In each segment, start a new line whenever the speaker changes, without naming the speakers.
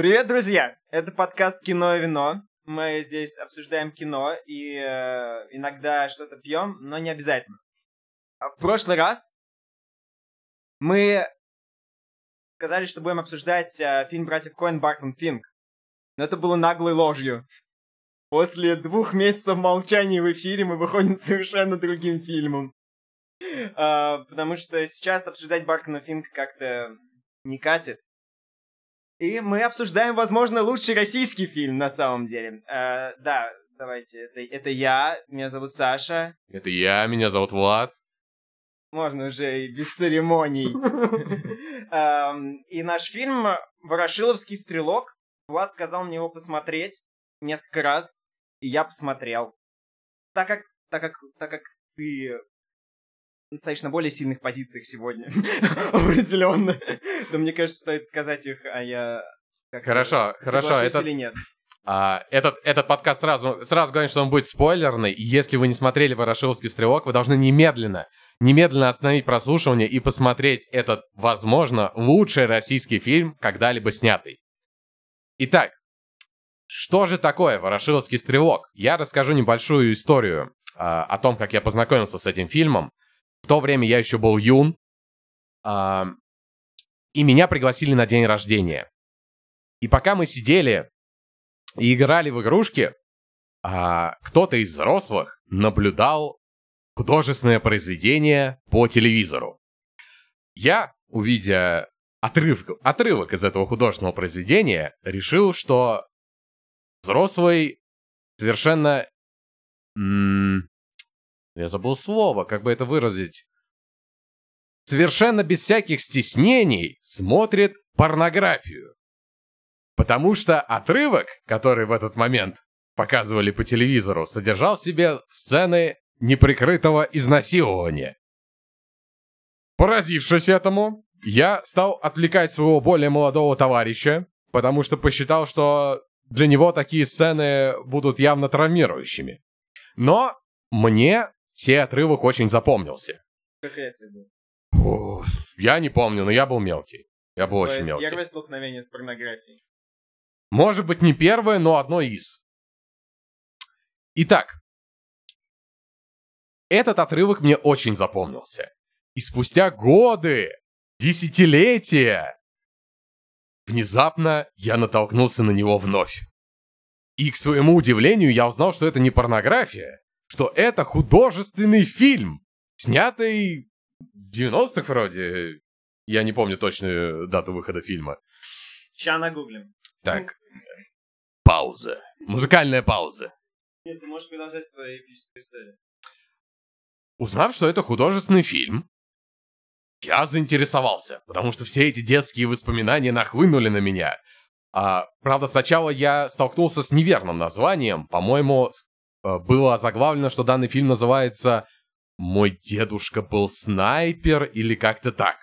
Привет, друзья! Это подкаст «Кино и вино». Мы здесь обсуждаем кино и э, иногда что-то пьем, но не обязательно. А В прошлый раз мы сказали, что будем обсуждать э, фильм братьев Коэн Бартон Финк. Но это было наглой ложью. После двух месяцев молчания в эфире мы выходим совершенно другим фильмом. А, потому что сейчас обсуждать Бартона Финка как-то не катит. И мы обсуждаем, возможно, лучший российский фильм на самом деле. А, да, давайте, это, это я, меня зовут Саша.
Это я, меня зовут Влад.
Можно уже и без церемоний. Ам, И наш фильм «Ворошиловский стрелок». Влад сказал мне его посмотреть несколько раз, и я посмотрел. Так как, так как, так как ты стоишь на более сильных позициях сегодня, определенно, то мне кажется, стоит сказать их, а я...
Хорошо, хорошо, это-
или нет.
А, этот, этот подкаст сразу, сразу говорим, что он будет спойлерный, и если вы не смотрели «Ворошиловский стрелок», вы должны немедленно, немедленно остановить прослушивание и посмотреть этот, возможно, лучший российский фильм, когда-либо снятый. Итак, что же такое «Ворошиловский стрелок»? Я расскажу небольшую историю а, о том, как я познакомился с этим фильмом. В то время я еще был юн, а, и меня пригласили на день рождения. И пока мы сидели и играли в игрушки, а, кто-то из взрослых наблюдал художественное произведение по телевизору. Я, увидя отрывок, отрывок из этого художественного произведения, решил, что взрослый совершенно... м, я забыл слово, как бы это выразить. Совершенно без всяких стеснений смотрит порнографию. Потому что отрывок, который в этот момент показывали по телевизору, содержал в себе сцены неприкрытого изнасилования. Поразившись этому, я стал отвлекать своего более молодого товарища, потому что посчитал, что для него такие сцены будут явно травмирующими. Но мне сей отрывок очень запомнился.
Как я тебе?
Фу, Я не помню, но я был мелкий. Я был очень мелкий.
Первое столкновение с порнографией.
Может быть, не первое, но одно из. Итак, этот отрывок мне очень запомнился. И спустя годы, десятилетия, внезапно я натолкнулся на него вновь. И к своему удивлению я узнал, что это не порнография, что это художественный фильм, снятый в 90-х вроде. Я не помню точную дату выхода фильма.
Ща нагуглим.
Так. Пауза. Музыкальная пауза.
Нет, ты можешь продолжать свою эпическую историю.
Узнав, что это художественный фильм, я заинтересовался, потому что все эти детские воспоминания нахлынули на меня. А, правда, сначала я столкнулся с неверным названием. По-моему, было заглавлено, что данный фильм называется «Мой дедушка был снайпер» или как-то так.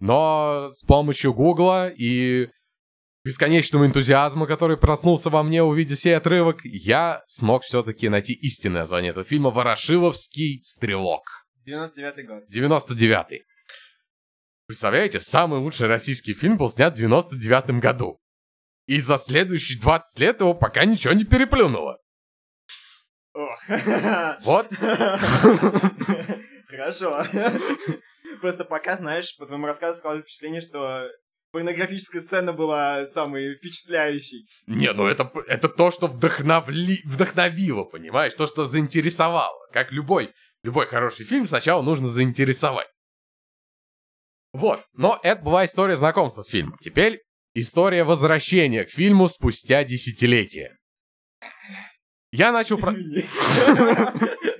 Но с помощью Гугла и бесконечного энтузиазма, который проснулся во мне, увидя сей отрывок, я смог все-таки найти истинное название этого фильма «Ворошиловский стрелок».
99-й год.
99-й. Представляете, самый лучший российский фильм был снят в 99-м году. И за следующие 20 лет его пока ничего не переплюнуло. Вот.
Хорошо. Просто пока, знаешь, по твоему рассказу складывается впечатление, что порнографическая сцена была самой впечатляющей.
Не, ну это, это то, что вдохновли, вдохновило, понимаешь? То, что заинтересовало. Как любой, любой хороший фильм сначала нужно заинтересовать. Вот, но это была история знакомства с фильмом. Теперь история возвращения к фильму спустя десятилетия. Я начал... про-
Извини.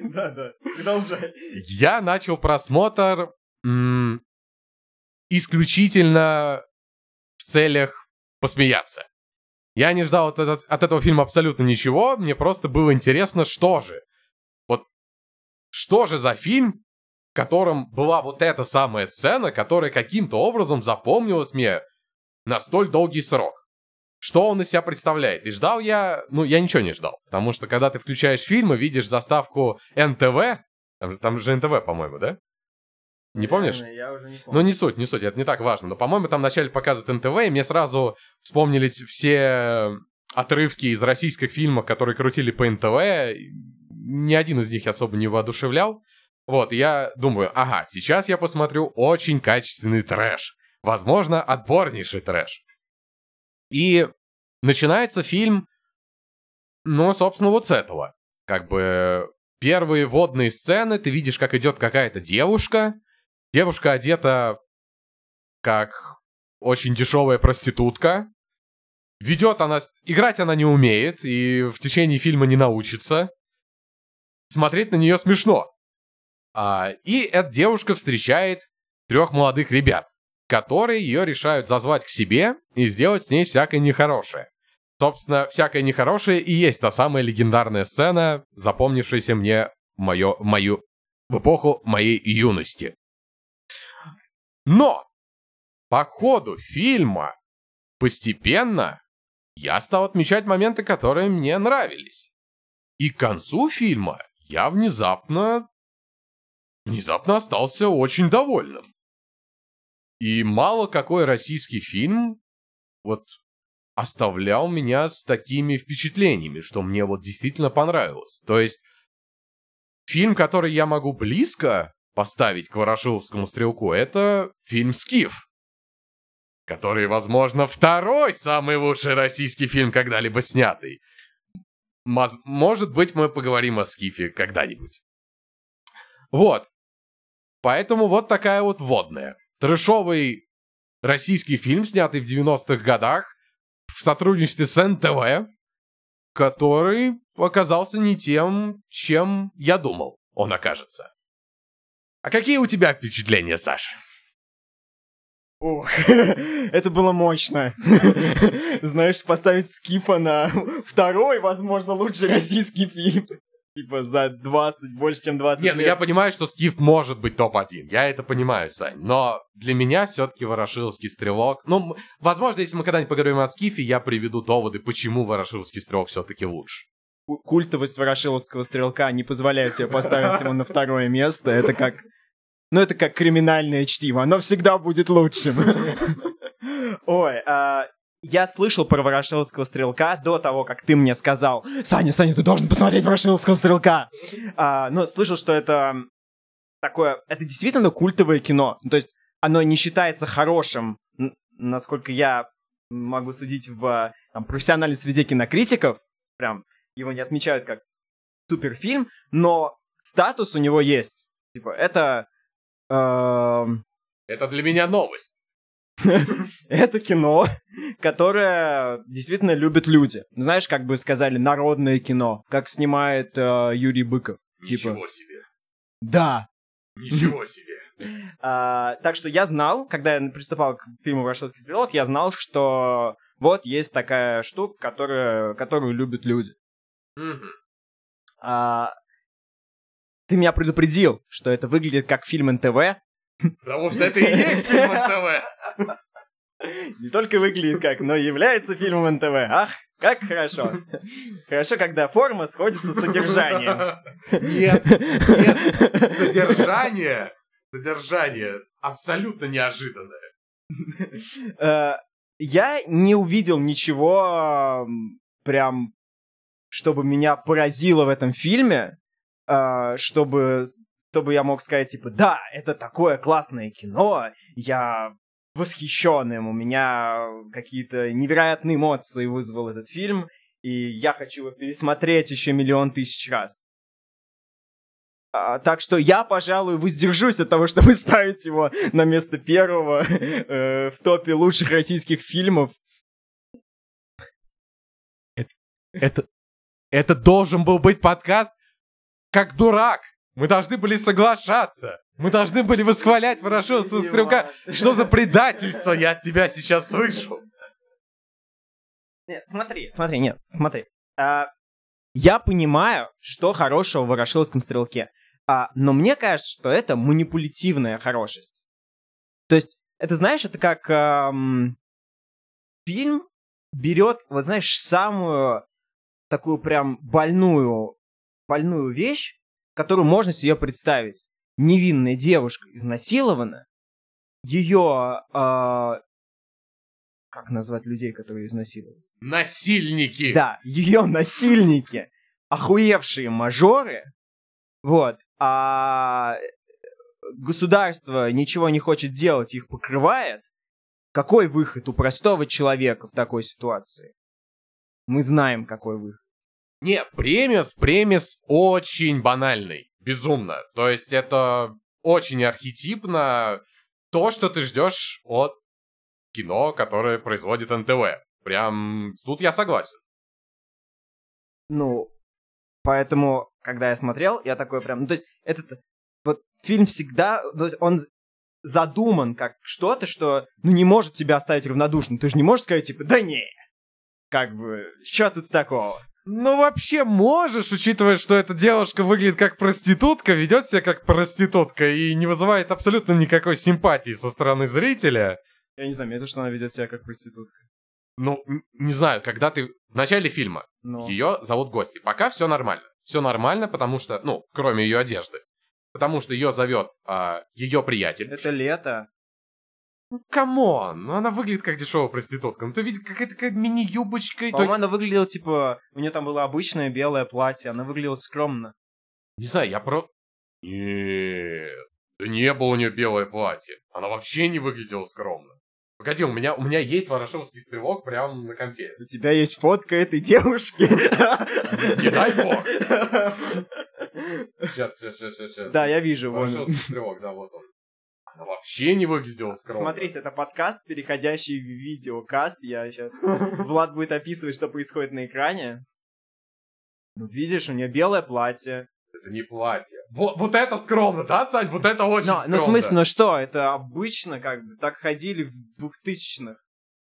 Да-да, продолжай.
Я начал просмотр м, исключительно в целях посмеяться. Я не ждал от, этот- от этого фильма абсолютно ничего, мне просто было интересно, что же. Вот что же за фильм, в котором была вот эта самая сцена, которая каким-то образом запомнилась мне на столь долгий срок. Что он из себя представляет? И ждал я... Ну, я ничего не ждал. Потому что, когда ты включаешь фильм и видишь заставку НТВ, там, же- НТВ, по-моему, да? Не помнишь?
Я уже не
Ну,
помню.
не суть, не суть, это не так важно. Но, по-моему, там вначале показывают НТВ, и мне сразу вспомнились все отрывки из российских фильмов, которые крутили по НТВ. Ни один из них особо не воодушевлял. Вот, и я думаю, ага, сейчас я посмотрю очень качественный трэш. Возможно, отборнейший трэш. И начинается фильм, ну, собственно, вот с этого. Как бы первые водные сцены, ты видишь, как идет какая-то девушка. Девушка одета как очень дешевая проститутка. Ведет она... Играть она не умеет и в течение фильма не научится. Смотреть на нее смешно. А, и эта девушка встречает трех молодых ребят, которые ее решают зазвать к себе и сделать с ней всякое нехорошее. Собственно, всякое нехорошее и есть та самая легендарная сцена, запомнившаяся мне мою, мою, в эпоху моей юности. Но по ходу фильма постепенно я стал отмечать моменты, которые мне нравились. И к концу фильма я внезапно... Внезапно остался очень довольным. И мало какой российский фильм вот оставлял меня с такими впечатлениями, что мне вот действительно понравилось. То есть фильм, который я могу близко поставить к Ворошиловскому стрелку, это фильм «Скиф», который, возможно, второй самый лучший российский фильм, когда-либо снятый. Может быть, мы поговорим о Скифе когда-нибудь. Вот. Поэтому вот такая вот вводная. Трэшовый российский фильм, снятый в 90-х годах в сотрудничестве с НТВ, который оказался не тем, чем я думал он окажется. А какие у тебя впечатления, Саша?
Ух, это было мощно. Знаешь, поставить Скифа на второй, возможно, лучший российский фильм. Типа за 20, больше, чем 20
Не, ну
лет.
я понимаю, что Скиф может быть топ-1. Я это понимаю, Сань. Но для меня все-таки Ворошиловский стрелок... Ну, возможно, если мы когда-нибудь поговорим о Скифе, я приведу доводы, почему Ворошиловский стрелок все-таки лучше.
Ку- Культовость Ворошиловского стрелка не позволяет тебе поставить его на второе место. Это как... Ну, это как криминальное чтиво. Оно всегда будет лучшим. Ой, а, я слышал про Ворошиловского стрелка до того, как ты мне сказал, Саня, Саня, ты должен посмотреть Ворошиловского стрелка. А, ну, слышал, что это такое... Это действительно культовое кино. То есть оно не считается хорошим, насколько я могу судить в там, профессиональной среде кинокритиков. Прям его не отмечают как суперфильм, но статус у него есть. Типа, это... эм,
Это для меня новость.
это кино, которое действительно любят люди. Знаешь, как бы сказали, народное кино, как снимает э, Юрий Быков. Типа.
Ничего себе.
Да.
Ничего себе.
А, так что я знал, когда я приступал к фильму «Ворошиловский стрелок», я знал, что вот есть такая штука, которая, которую любят люди. А, ты меня предупредил, что это выглядит как фильм НТВ.
Потому что это и есть фильм НТВ.
Не только выглядит как, но является фильмом НТВ. Ах, как хорошо. Хорошо, когда форма сходится с содержанием.
Нет, нет, содержание, содержание абсолютно неожиданное.
Э, Я не увидел ничего прям, чтобы меня поразило в этом фильме, э, чтобы, чтобы я мог сказать, типа, да, это такое классное кино, я восхищен им, у меня какие-то невероятные эмоции вызвал этот фильм, и я хочу его пересмотреть еще миллион тысяч раз. А, так что я, пожалуй, воздержусь от того, чтобы ставить его на место первого э, в топе лучших российских фильмов.
Это, это должен был быть подкаст как дурак. Мы должны были соглашаться. Мы должны были восхвалять Ворошиловского стрелка. Что за предательство я от тебя сейчас слышу?
Нет, смотри, смотри, нет, смотри. А, я понимаю, что хорошего в Ворошиловском стрелке. А, но мне кажется, что это манипулятивная хорошесть. То есть, это, знаешь, это как ам, фильм берет, вот знаешь, самую такую прям больную, больную вещь, которую можно себе представить. невинная девушка изнасилована, ее... а, как назвать людей, которые изнасиловали?
Насильники!
Да, ее насильники, охуевшие мажоры, вот, а государство ничего не хочет делать, их покрывает. Какой выход у простого человека в такой ситуации? Мы знаем, какой выход.
Не, премис, премис очень банальный. Безумно. То есть это очень архетипно то, что ты ждешь от кино, которое производит НТВ. Прям тут я согласен.
Ну, поэтому, когда я смотрел, я такой прям... Ну, то есть, этот вот фильм всегда... есть Он задуман как что-то, что, ну, не может тебя оставить равнодушным. Ты же не можешь сказать, типа, да не, как бы, что тут такого?
Ну, вообще можешь, учитывая, что эта девушка выглядит как проститутка, ведет себя как проститутка и не вызывает абсолютно никакой симпатии со стороны зрителя.
Я не заметил, что она ведет себя как проститутка.
Ну, не знаю, когда ты в начале фильма
Но...
ее зовут в гости. Пока все нормально. Все нормально, потому что, ну, кроме ее одежды. Потому что ее зовет ее приятель.
Это лето.
Ну, come on, ну она выглядит как дешевая проститутка. Ну ты видишь, какая-то такая мини-юбочка.
По-моему, она выглядела, типа, у нее там было обычное белое платье, она выглядела скромно.
Не знаю, я про... Нет, да не было у нее белое платье. Она вообще не выглядела скромно. Погоди, у меня, у меня есть ворошиловский стрелок прямо на конте.
У тебя есть фотка этой девушки?
Не дай бог. Сейчас, сейчас, сейчас, сейчас, сейчас.
Да, я вижу.
Ворошиловский стрелок, да, вот он. Она вообще не выглядела скромно.
Смотрите, это подкаст, переходящий в видеокаст. Я сейчас... Влад будет описывать, что происходит на экране. Ну, видишь, у нее белое платье.
Это не платье. Вот, вот это скромно, да, Сань? Вот это очень
Но,
скромно.
ну, в смысле, ну что, это обычно, как бы, так ходили в двухтысячных.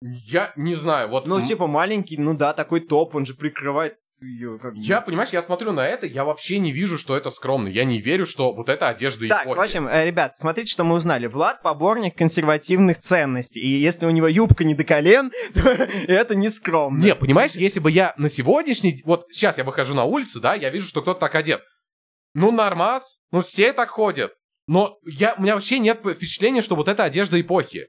Я не знаю, вот...
Ну, типа, маленький, ну да, такой топ, он же прикрывает ее, как бы.
Я, понимаешь, я смотрю на это, я вообще не вижу, что это скромно. Я не верю, что вот это одежда
Так,
эпохи.
в общем, э, ребят, смотрите, что мы узнали. Влад поборник консервативных ценностей. И если у него юбка не до колен, то это не скромно.
Не, понимаешь, если бы я на сегодняшний... Вот сейчас я выхожу на улицу, да, я вижу, что кто-то так одет. Ну, нормас, ну все так ходят. Но я, у меня вообще нет впечатления, что вот это одежда эпохи.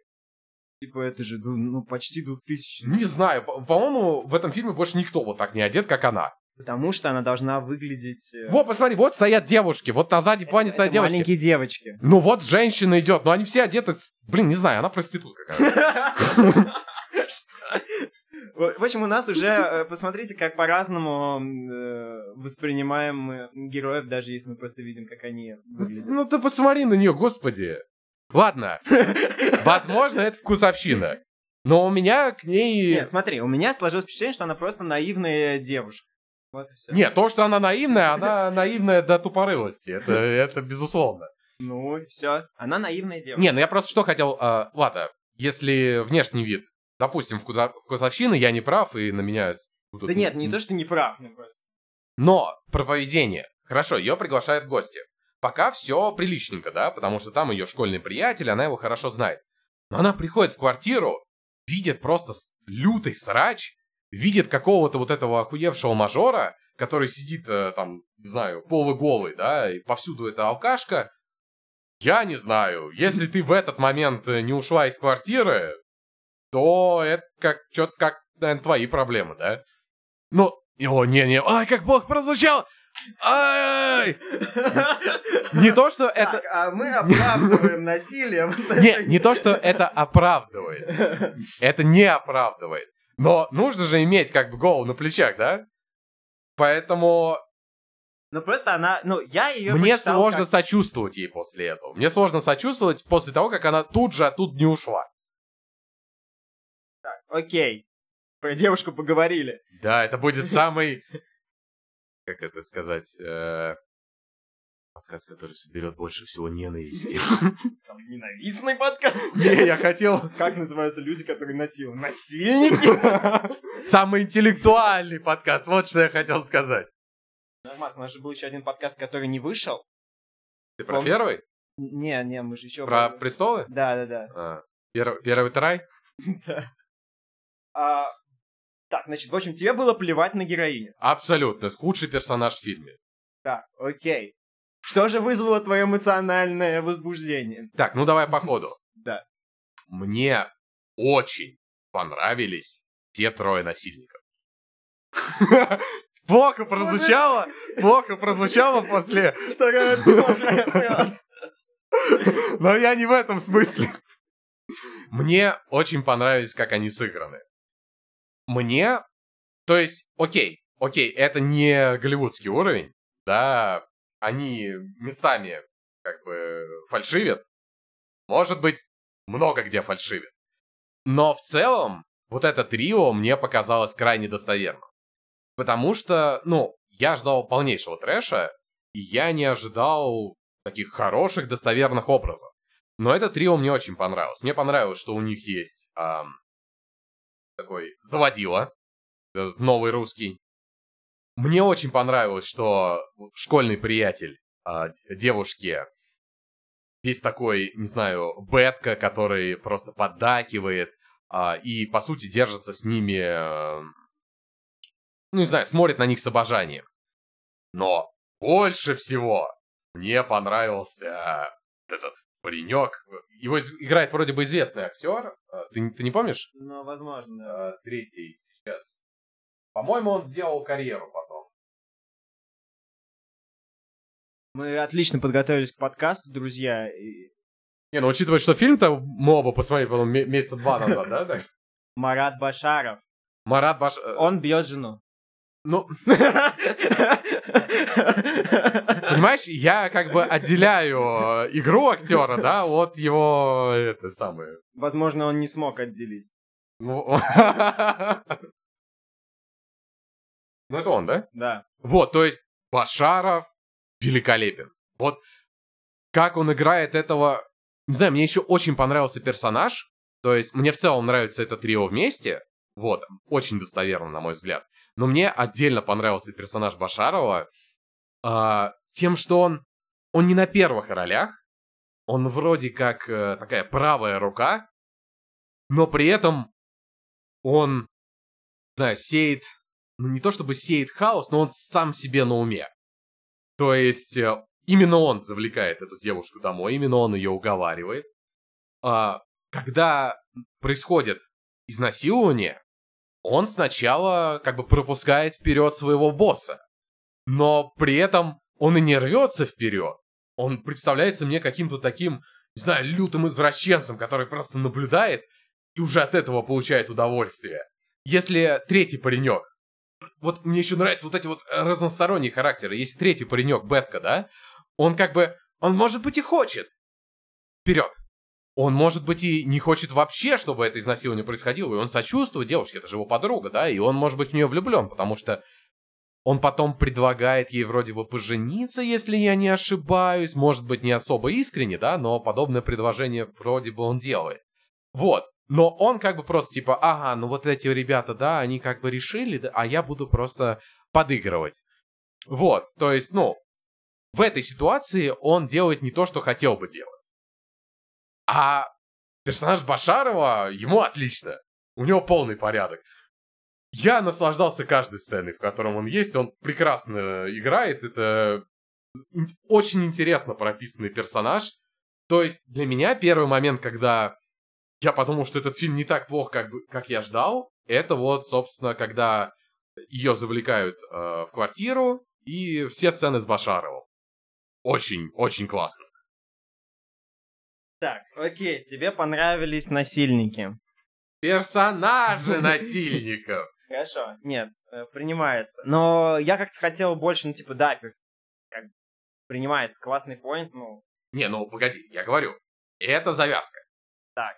Типа, это же, ну, ну, почти двухтысячный.
Не знаю, по- по-моему, в этом фильме больше никто вот так не одет, как она.
Потому что она должна выглядеть... э,
Вот, посмотри, вот стоят девушки, вот на заднем плане
это
стоят девушки.
маленькие девочки.
Ну вот женщина идет, но они все одеты, с- блин, не знаю, она проститутка. короче.
В общем, у нас уже, э, посмотрите, как по-разному э, воспринимаем героев, даже если мы просто видим, как они выглядят.
Ну ты посмотри на нее, господи. Ладно, возможно, это вкусовщина. Но у меня к ней...
Нет, смотри, у меня сложилось впечатление, что она просто наивная девушка. Вот и все.
Нет, то, что она наивная, она наивная до тупорылости. Это, это безусловно.
Ну, все. Она наивная девушка.
Не, ну я просто что хотел... а, ладно, если внешний вид, допустим, в куда- вкусовщины, я не прав, и на меня...
Да нет, не то, что не прав.
Но про поведение. Хорошо, ее приглашают в гости. Пока все приличненько, да, потому что там ее школьный приятель, она его хорошо знает. Но она приходит в квартиру, видит просто лютый срач, видит какого-то вот этого охуевшего мажора, который сидит э, там, не знаю, полуголый, да, и повсюду эта алкашка. Я не знаю, если ты в этот момент э, не ушла из квартиры, то это как, что-то как, наверное, твои проблемы, да? Ну, о, не-не, ай, как бог прозвучал! Ай! Не то, что это...
Так, а мы оправдываем насилие.
Не, не то, что это оправдывает. Это не оправдывает. Но нужно же иметь как бы голову на плечах, да? Поэтому
Ну просто она, ну я ее
мне сложно сочувствовать ей после этого. Мне сложно сочувствовать после того, как она тут же оттуда не ушла.
Окей. Про девушку поговорили.
Да, это будет самый... Как это сказать? э, Подкаст, который соберет больше всего ненависти.
Там ненавистный подкаст.
Не, я хотел...
Как называются люди, которые насилуют? Насильники?
Самый интеллектуальный подкаст, вот что я хотел сказать.
Нормально, у нас же был еще один подкаст, который не вышел.
Ты про первый?
Не, не, мы же еще...
Про престолы?
Да, да, да.
А, Первый, первый трай?
А, так, значит, в общем, тебе было плевать на героиню.
Абсолютно. Худший персонаж в фильме.
Так, окей. Что же вызвало твое эмоциональное возбуждение?
Так, ну давай по ходу.
Да.
Мне очень понравились те трое насильников. Плохо прозвучало, плохо прозвучало после... Но я не в этом смысле. Мне очень понравились, как они сыграны. Мне... То есть, окей, окей, это не голливудский уровень, да, они местами как бы фальшивят. Может быть, много где фальшивят. Но в целом, вот это трио мне показалось крайне достоверным. Потому что, ну, я ждал полнейшего трэша, и я не ожидал таких хороших, достоверных образов. Но это трио мне очень понравилось. Мне понравилось, что у них есть эм, такой заводила, э, новый русский. Мне очень понравилось, что школьный приятель э, девушки весь такой, не знаю, бетка, который просто поддакивает э, и, по сути, держится с ними, э, ну, не знаю, смотрит на них с обожанием. Но больше всего мне понравился этот паренек. Его играет вроде бы известный актер. А, ты, ты не помнишь?
Ну, возможно.
А, третий сейчас. По-моему, он сделал карьеру потом.
Мы отлично подготовились к подкасту, друзья.
Не, ну учитывая, что фильм-то мы оба посмотрели, по месяца два назад, да?
Марат Башаров.
Марат Башаров.
Он бьет жену.
Ну, понимаешь, я как бы отделяю э, игру актера, да, от его, это самое...
Возможно, он не смог отделить.
Ну, ну это он, да?
Да.
Вот, то есть Башаров великолепен. Вот как он играет этого... Не знаю, мне еще очень понравился персонаж. То есть мне в целом нравится это трио вместе. Вот, очень достоверно, на мой взгляд. Но мне отдельно понравился персонаж Башарова э, тем, что он, он не на первых ролях, он вроде как э, такая правая рука, но при этом он, да, сеет, ну не то чтобы сеет хаос, но он сам себе на уме. То есть э, именно он завлекает эту девушку домой, именно он ее уговаривает. А, когда происходит изнасилование, он сначала как бы пропускает вперед своего босса. Но при этом он и не рвется вперед. Он представляется мне каким-то таким, не знаю, лютым извращенцем, который просто наблюдает и уже от этого получает удовольствие. Если третий паренек, вот мне еще нравятся вот эти вот разносторонние характеры. Если третий паренек, Бетка, да, он как бы, он может быть и хочет. Вперед. Он, может быть, и не хочет вообще, чтобы это изнасилование происходило, и он сочувствует девушке, это же его подруга, да, и он, может быть, в нее влюблен, потому что он потом предлагает ей вроде бы пожениться, если я не ошибаюсь, может быть, не особо искренне, да, но подобное предложение вроде бы он делает. Вот, но он как бы просто типа, ага, ну вот эти ребята, да, они как бы решили, да, а я буду просто подыгрывать. Вот, то есть, ну, в этой ситуации он делает не то, что хотел бы делать. А персонаж Башарова, ему отлично. У него полный порядок. Я наслаждался каждой сценой, в котором он есть. Он прекрасно играет. Это очень интересно прописанный персонаж. То есть для меня первый момент, когда я подумал, что этот фильм не так плох, как, как я ждал, это вот, собственно, когда ее завлекают э, в квартиру и все сцены с Башаровым. Очень, очень классно.
Так, окей, тебе понравились насильники.
Персонажи насильников.
Хорошо, нет, э, принимается. Но я как-то хотел больше, ну, типа, да, как принимается, классный поинт, ну...
Не, ну, погоди, я говорю, это завязка.
Так.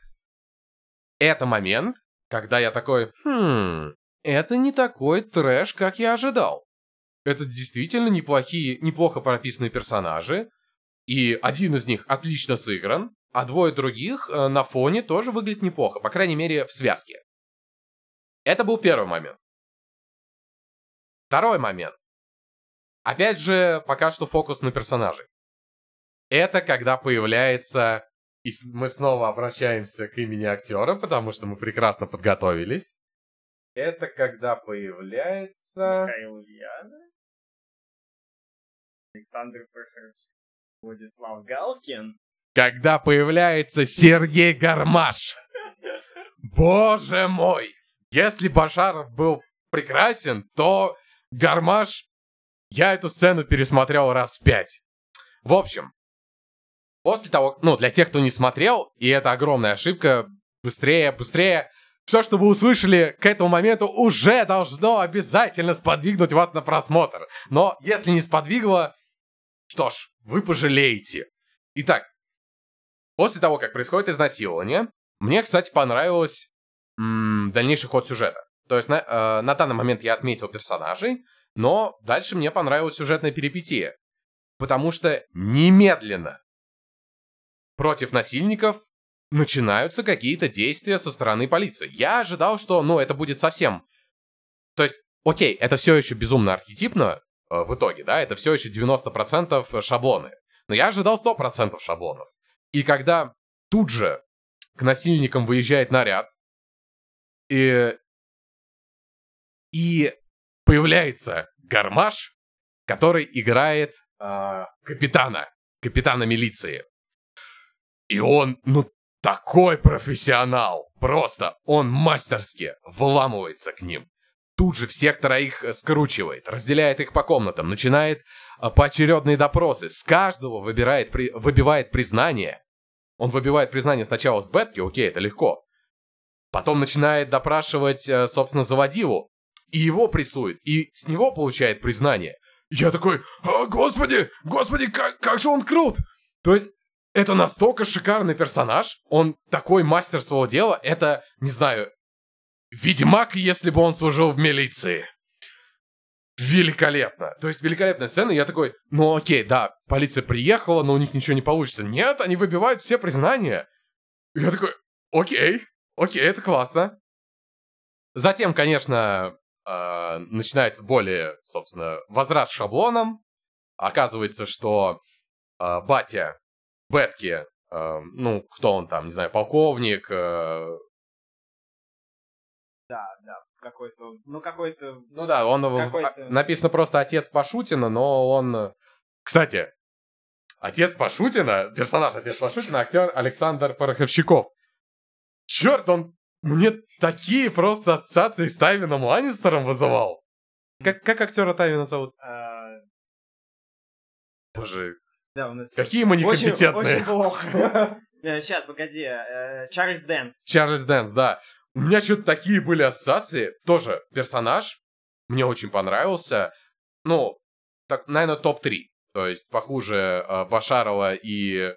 Это момент, когда я такой, хм, это не такой трэш, как я ожидал. Это действительно неплохие, неплохо прописанные персонажи, и один из них отлично сыгран, а двое других э, на фоне тоже выглядят неплохо, по крайней мере, в связке. Это был первый момент. Второй момент. Опять же, пока что фокус на персонаже. Это когда появляется... И мы снова обращаемся к имени актера, потому что мы прекрасно подготовились. Это когда появляется...
Михаил Ульянов? Александр Прохорович. Владислав Галкин.
Когда появляется Сергей Гармаш. Боже мой! Если Башаров был прекрасен, то Гармаш... Я эту сцену пересмотрел раз пять. В общем, после того, ну, для тех, кто не смотрел, и это огромная ошибка, быстрее, быстрее, все, что вы услышали к этому моменту, уже должно обязательно сподвигнуть вас на просмотр. Но если не сподвигло, что ж, вы пожалеете. Итак, после того, как происходит изнасилование, мне, кстати, понравилось м- дальнейший ход сюжета. То есть на, э, на данный момент я отметил персонажей, но дальше мне понравилась сюжетная перипетия. Потому что немедленно против насильников начинаются какие-то действия со стороны полиции. Я ожидал, что, ну, это будет совсем... То есть, окей, это все еще безумно архетипно э, в итоге, да, это все еще 90% шаблоны. Но я ожидал 100% шаблонов. И когда тут же к насильникам выезжает наряд, и, и появляется гармаш, который играет э, капитана, капитана милиции. И он, ну, такой профессионал. Просто он мастерски вламывается к ним. Тут же всех троих э, скручивает, разделяет их по комнатам, начинает э, поочередные допросы. С каждого выбирает, при, выбивает признание. Он выбивает признание сначала с Бетки, окей, это легко. Потом начинает допрашивать, э, собственно, заводилу. И его прессует, и с него получает признание. Я такой, «А, господи, господи, как, как же он крут! То есть это настолько шикарный персонаж, он такой мастер своего дела, это, не знаю, Ведьмак, если бы он служил в милиции. Великолепно. То есть великолепная сцена, я такой, ну окей, да, полиция приехала, но у них ничего не получится. Нет, они выбивают все признания. Я такой, окей, окей, это классно. Затем, конечно, э, начинается более, собственно, возврат шаблоном. Оказывается, что э, батя Бетки, э, ну, кто он там, не знаю, полковник. Э...
Какой-то, ну, какой-то...
Ну да, он какой-то... написано просто отец Пашутина, но он... Кстати, отец Пашутина, персонаж отец Пашутина, актер Александр Пороховщиков. Черт, он мне такие просто ассоциации с Тайвином Ланнистером вызывал. Как, как актера Тайвина зовут? А... Боже,
да, у нас...
Какие мы некомпетентные.
Очень, очень плохо. Сейчас, э, погоди. Э, Чарльз Дэнс.
Чарльз Дэнс, да. У меня что-то такие были ассоциации. Тоже персонаж. Мне очень понравился. Ну, так, наверное, топ-3. То есть похуже э, Башарова и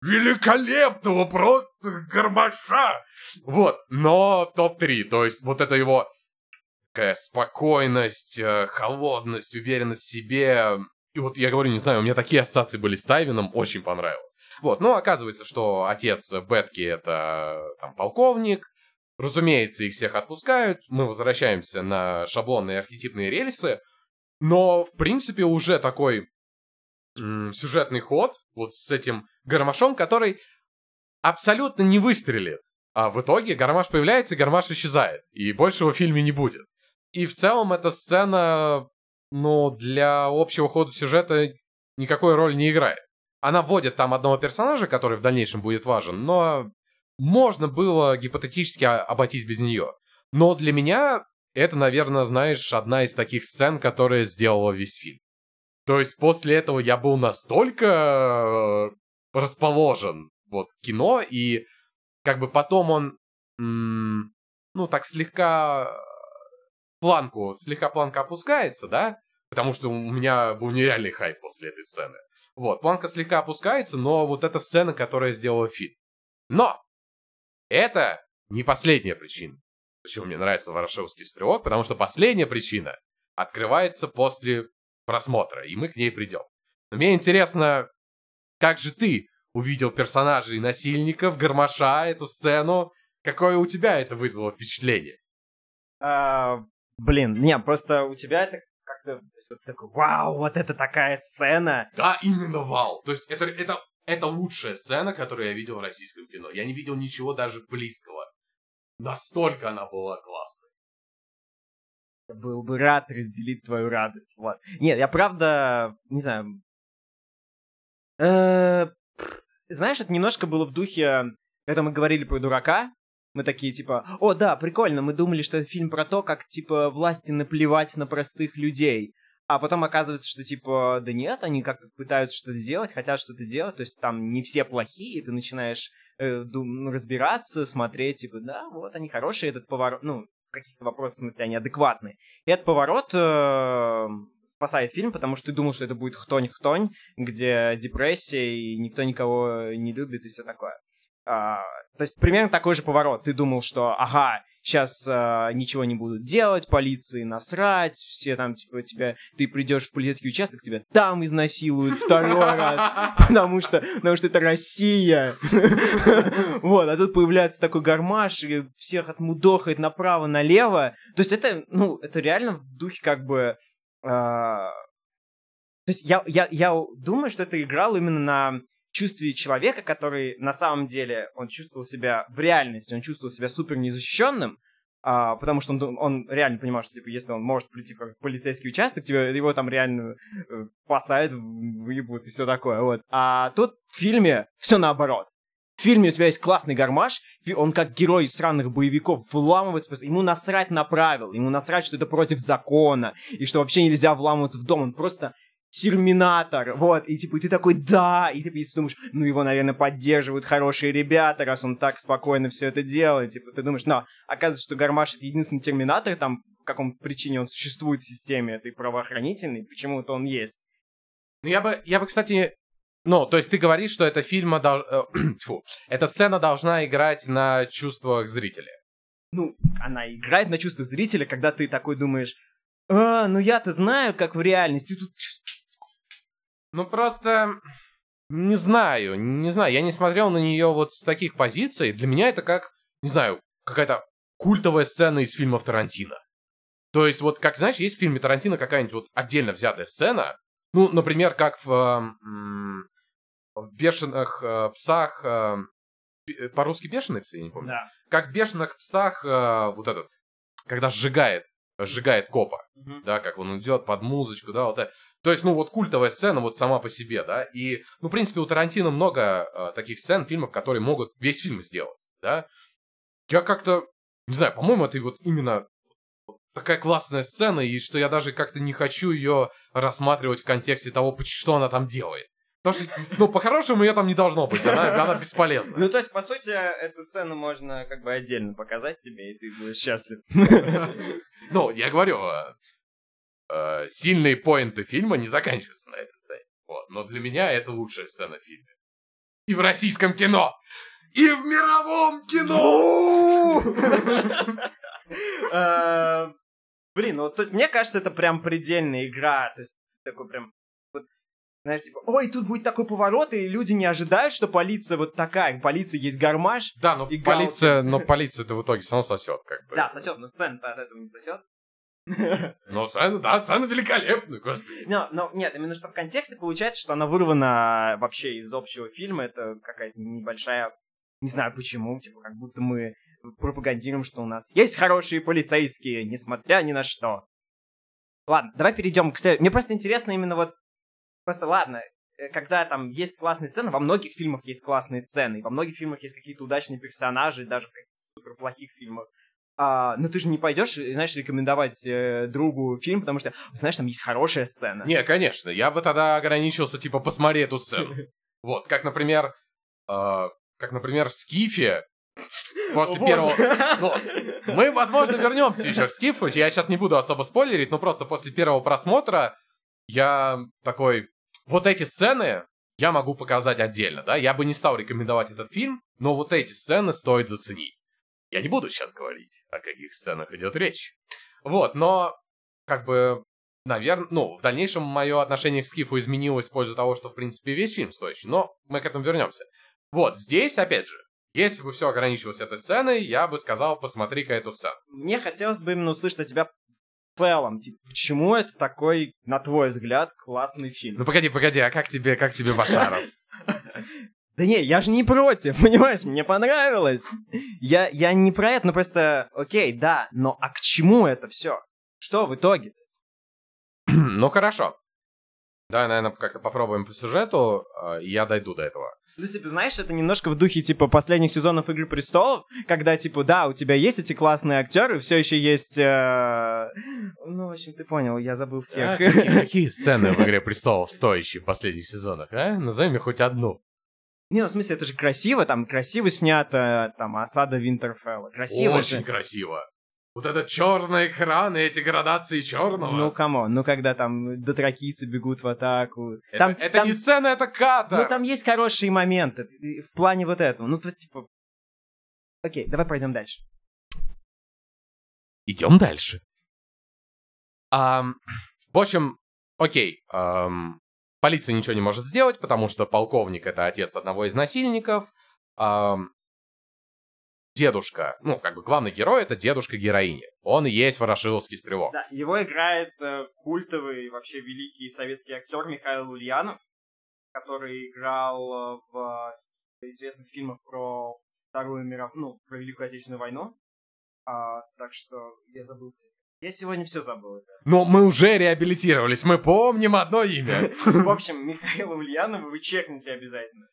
великолепного просто Гармаша. Вот, но топ-3. То есть вот это его такая спокойность, холодность, уверенность в себе, и вот я говорю, не знаю, у меня такие ассоциации были с Тайвином, очень понравилось. Вот, но оказывается, что отец Бетки это там полковник. Разумеется, их всех отпускают. Мы возвращаемся на шаблонные архетипные рельсы. Но, в принципе, уже такой м- сюжетный ход вот с этим гармашом, который абсолютно не выстрелит. А в итоге гармаш появляется, гармаш исчезает. И больше в фильме не будет. И в целом эта сцена но для общего хода сюжета никакой роли не играет. Она вводит там одного персонажа, который в дальнейшем будет важен, но можно было гипотетически обойтись без нее. Но для меня это, наверное, знаешь, одна из таких сцен, которая сделала весь фильм. То есть после этого я был настолько э, расположен вот кино, и как бы потом он, ну, так слегка планку, слегка планка опускается, да, потому что у меня был нереальный хайп после этой сцены. Вот, планка слегка опускается, но вот эта сцена, которая сделала фильм. Но! Это не последняя причина, почему мне нравится Ворошевский стрелок, потому что последняя причина открывается после просмотра, и мы к ней придем. Но мне интересно, как же ты увидел персонажей насильников, гармоша, эту сцену? Какое у тебя это вызвало впечатление?
А, Блин, не, просто у тебя это как-то вот такой, вау, вот это такая сцена.
Да, именно вау. То есть это, это, это лучшая сцена, которую я видел в российском кино. Я не видел ничего даже близкого. Настолько она была классной.
Я был бы рад разделить твою радость. Вот. Нет, я правда, не знаю, Э, знаешь, это немножко было в духе, когда мы говорили про дурака, мы такие, типа, о, да, прикольно, мы думали, что это фильм про то, как, типа, власти наплевать на простых людей. А потом оказывается, что, типа, да нет, они как-то пытаются что-то делать, хотят что-то делать, то есть там не все плохие, ты начинаешь э, дум- разбираться, смотреть, типа, да, вот они хорошие, этот поворот, ну, в каких-то вопросах, в смысле, они адекватные. И этот поворот э, спасает фильм, потому что ты думал, что это будет хтонь-хтонь, где депрессия, и никто никого не любит, и все такое. А, то есть примерно такой же поворот. Ты думал, что, ага, сейчас а, ничего не будут делать, полиции насрать, все там, типа, тебя, ты придешь в полицейский участок, тебя там изнасилуют второй раз, потому что, потому что это Россия. Вот, а тут появляется такой гармаш, и всех отмудохает направо-налево. То есть это, ну, это реально в духе как бы... а, То есть я, я, я думаю, что это играл именно на чувстве человека, который на самом деле, он чувствовал себя в реальности, он чувствовал себя супер незащищенным, а, потому что он, он реально понимал, что, типа, если он может прийти в полицейский участок, тебе, его там реально э, посадят, выебут и все такое, вот. А тут в фильме все наоборот. В фильме у тебя есть классный гармаш, он как герой из сраных боевиков вламывается, ему насрать на правила, ему насрать, что это против закона, и что вообще нельзя вламываться в дом, он просто терминатор, вот, и типа, и ты такой, да, и типа, если ты думаешь, ну его, наверное, поддерживают хорошие ребята, раз он так спокойно все это делает, типа, ты думаешь, но, оказывается, что Гармаш это единственный терминатор, там, по какому причине он существует в системе этой правоохранительной, почему-то он есть.
Ну, я бы, я бы, кстати, ну, то есть ты говоришь, что эта фильма, дол- э, тьфу, эта сцена должна играть на чувствах зрителя.
Ну, она играет на чувство зрителя, когда ты такой думаешь, а, ну я-то знаю, как в реальности, тут
Ну, просто, не знаю, не знаю, я не смотрел на нее вот с таких позиций. Для меня это как, не знаю, какая-то культовая сцена из фильмов Тарантино. То есть, вот, как, знаешь, есть в фильме Тарантино какая-нибудь вот отдельно взятая сцена, ну, например, как в, в «Бешеных э, псах», э, бе- по-русски «Бешеные псы», я не помню.
Да.
Как в «Бешеных псах» э, вот этот, когда сжигает, сжигает копа
Мгм.
да, как он идет под музычку, да, вот это. То есть, ну, вот культовая сцена вот сама по себе, да, и, ну, в принципе, у Тарантино много э, таких сцен, фильмов, которые могут весь фильм сделать, да. Я как-то, не знаю, по-моему, это вот именно такая классная сцена, и что я даже как-то не хочу ее рассматривать в контексте того, что она там делает. Потому что, ну, по-хорошему, ее там не должно быть, она, она бесполезна.
Ну, то есть, по сути, эту сцену можно как бы отдельно показать тебе, и ты будешь счастлив.
Ну, я говорю, э, сильные поинты фильма не заканчиваются на этой сцене. Вот. Но для меня это лучшая сцена в фильме. И в российском кино! И в мировом кино!
Э, Блин, ну, то есть, мне кажется, это прям предельная игра. То есть, такой прям... Знаешь, типа, ой, тут будет такой поворот, и люди не ожидают, что полиция вот такая. Полиция есть гармаш.
Да, но
И
полиция, но полиция-то в итоге все равно сосет, как бы.
Да, сосет, но сцена от этого не сосет.
Но сцена, да, сцена великолепная, господи.
Но, но нет, именно что в контексте получается, что она вырвана вообще из общего фильма. Это какая-то небольшая... Не знаю почему, типа, как будто мы пропагандируем, что у нас есть хорошие полицейские, несмотря ни на что. Ладно, давай перейдем к. Мне просто интересно именно вот... Просто ладно, э, когда там есть классные сцены, во многих фильмах есть классные сцены, во многих фильмах есть какие-то удачные персонажи, даже в каких-то супер плохих фильмах. А, но ты же не пойдешь, и, знаешь, рекомендовать э, другу фильм, потому что, знаешь, там есть хорошая сцена.
Не, конечно, я бы тогда ограничился, типа, посмотри эту сцену. Вот, как, например, э, как, например, в Скифе, после
О,
первого... Ну, мы, возможно, вернемся еще в Скифу. Я сейчас не буду особо спойлерить, но просто после первого просмотра я такой... Вот эти сцены я могу показать отдельно, да? Я бы не стал рекомендовать этот фильм, но вот эти сцены стоит заценить. Я не буду сейчас говорить, о каких сценах идет речь. Вот, но как бы, наверное, ну, в дальнейшем мое отношение к Скифу изменилось в пользу того, что, в принципе, весь фильм стоящий, но мы к этому вернемся. Вот, здесь, опять же, если бы все ограничивалось этой сценой, я бы сказал, посмотри-ка эту сцену.
Мне хотелось бы именно услышать от тебя в целом, типа, почему это такой, на твой взгляд, классный
Ну
фильм?
погоди, погоди, а как тебе, как тебе Башаров?
Да не, я же не против, понимаешь, мне понравилось. Я, я не про это, но просто, окей, да, но а к чему это все? Что в итоге?
ну хорошо. Давай, наверное, как-то попробуем по сюжету, э, и я дойду до этого.
Ну, типа, знаешь, это немножко в духе, типа, последних сезонов «Игры престолов», когда, типа, да, у тебя есть эти классные актеры, все еще есть... э, Ну, в общем, ты понял, я забыл
А,
всех.
какие, какие сцены в «Игре престолов» стоящие в последних сезонах, а? Назови мне хоть одну.
Не, ну, в смысле, это же красиво, там, красиво снято, там, осада Винтерфелла. Красиво
Очень
же.
красиво. Вот этот черный экран и эти градации черного.
Ну, come on, ну, когда там дотракийцы бегут в атаку.
это,
Там,
это
там-
не сцена, это кадр.
Ну, там есть хорошие моменты в плане вот этого. Ну, то есть, типа... Окей, давай пройдем дальше.
Идем дальше. Ам, в общем, окей. ам, полиция ничего не может сделать, потому что полковник это отец одного из насильников. Ам, дедушка, ну, как бы главный герой это дедушка героини. Он и есть ворошиловский стрелок.
Да, его играет э, культовый, вообще великий советский актер Михаил Ульянов, который играл э, в известных фильмах про Вторую мировую, ну, про Великую Отечественную войну. А, так что я забыл. кстати. Я сегодня все забыл.
Но мы уже реабилитировались, мы помним одно имя.
В общем, Михаила Ульянова вы чекните обязательно.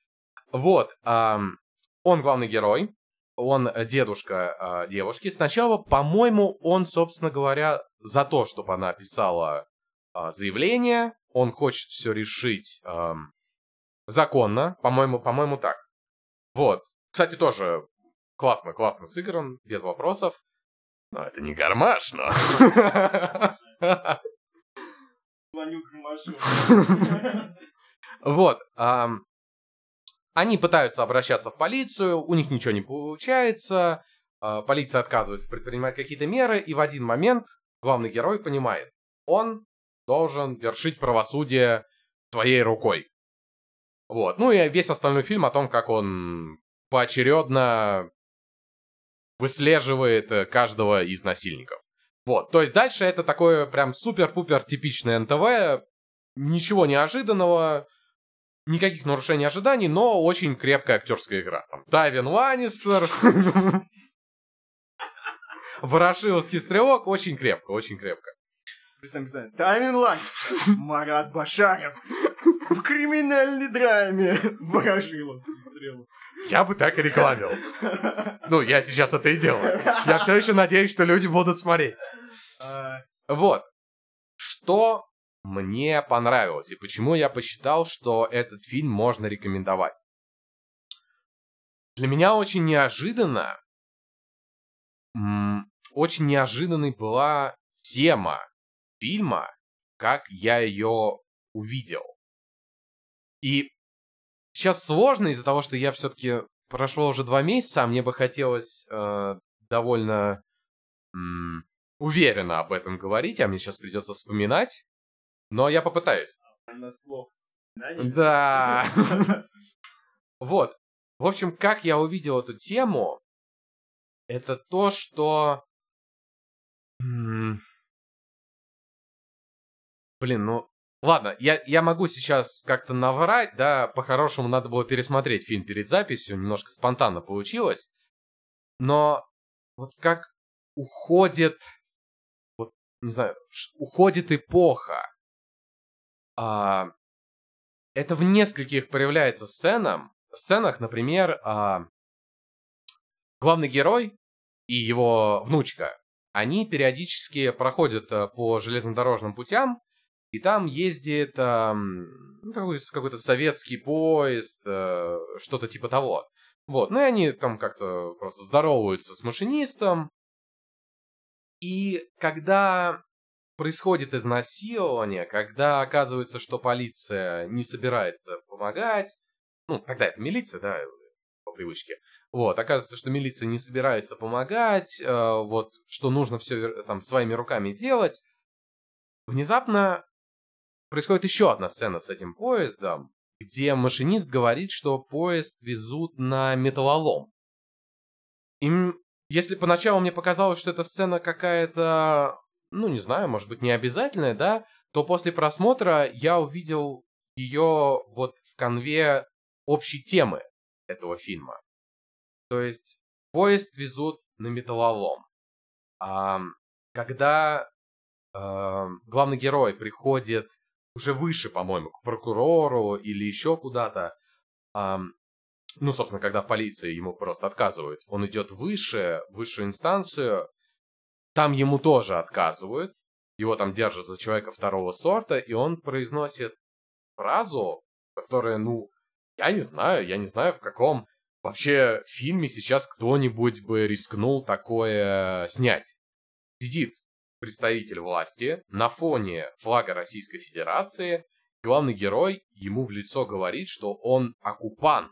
Вот, он главный герой, он дедушка а, девушки. Сначала, по-моему, он, собственно говоря, за то, чтобы она писала а, заявление, он хочет все решить законно, по-моему, по-моему, так. Вот, кстати, тоже классно, классно сыгран, без вопросов. Но это не гармаш, но...
Звоню.
Вот. они пытаются обращаться в полицию, у них ничего не получается. а, полиция отказывается предпринимать какие-то меры, и в один момент главный герой понимает, он должен вершить правосудие своей рукой. Вот. Ну и весь остальной фильм о том, как он поочередно выслеживает э, каждого из насильников. Вот. То есть дальше это такое прям супер-пупер типичное НТВ, ничего неожиданного, никаких нарушений ожиданий, но очень крепкая актерская игра. Там Тайвин Ланнистер, Ворошиловский стрелок, очень крепко, очень крепко.
Тайвин Ланнистер, Марат Башаров в криминальной драме Ворошиловский стрелок.
Я бы так и рекламил. Ну, я сейчас это и делаю. Я все еще надеюсь, что люди будут смотреть. Вот. Что мне понравилось и почему я посчитал, что этот фильм можно рекомендовать. Для меня очень неожиданно, очень неожиданной была тема фильма, как я ее увидел. И сейчас сложно из-за того, что я все-таки прошло уже два месяца, а мне бы хотелось э, довольно м, уверенно об этом говорить, а мне сейчас придется вспоминать. Но я попытаюсь.
У нас плохо. Да?
Вот. В общем, как я увидел эту тему, это то, что... Блин, ну... Ладно, я, я могу сейчас как-то наврать, да, по-хорошему надо было пересмотреть фильм перед записью, немножко спонтанно получилось. Но вот как уходит, вот, не знаю, уходит эпоха. А, это в нескольких проявляется сценам, сценах, например, а, главный герой и его внучка, они периодически проходят а, по железнодорожным путям, и там ездит ам, ну, какой- какой-то советский поезд, э, что-то типа того. Вот, ну и они там как-то просто здороваются с машинистом. И когда происходит изнасилование, когда оказывается, что полиция не собирается помогать, ну, тогда это милиция, да, по привычке, вот, оказывается, что милиция не собирается помогать, э, вот, что нужно все там своими руками делать, внезапно происходит еще одна сцена с этим поездом, где машинист говорит, что поезд везут на металлолом. И м, если поначалу мне показалось, что эта сцена какая-то, ну, не знаю, может быть, не обязательная, да, то после просмотра я увидел ее вот в конве общей темы этого фильма. То есть поезд везут на металлолом. А, когда а, главный герой приходит уже выше, по-моему, к прокурору или еще куда-то. Ам, ну, собственно, когда в полиции ему просто отказывают. Он идет выше, высшую инстанцию, там ему тоже отказывают. Его там держат за человека второго сорта, и он произносит фразу, которая, ну, я не знаю, я не знаю, в каком вообще фильме сейчас кто-нибудь бы рискнул такое снять. Сидит представитель власти на фоне флага Российской Федерации, главный герой ему в лицо говорит, что он оккупант.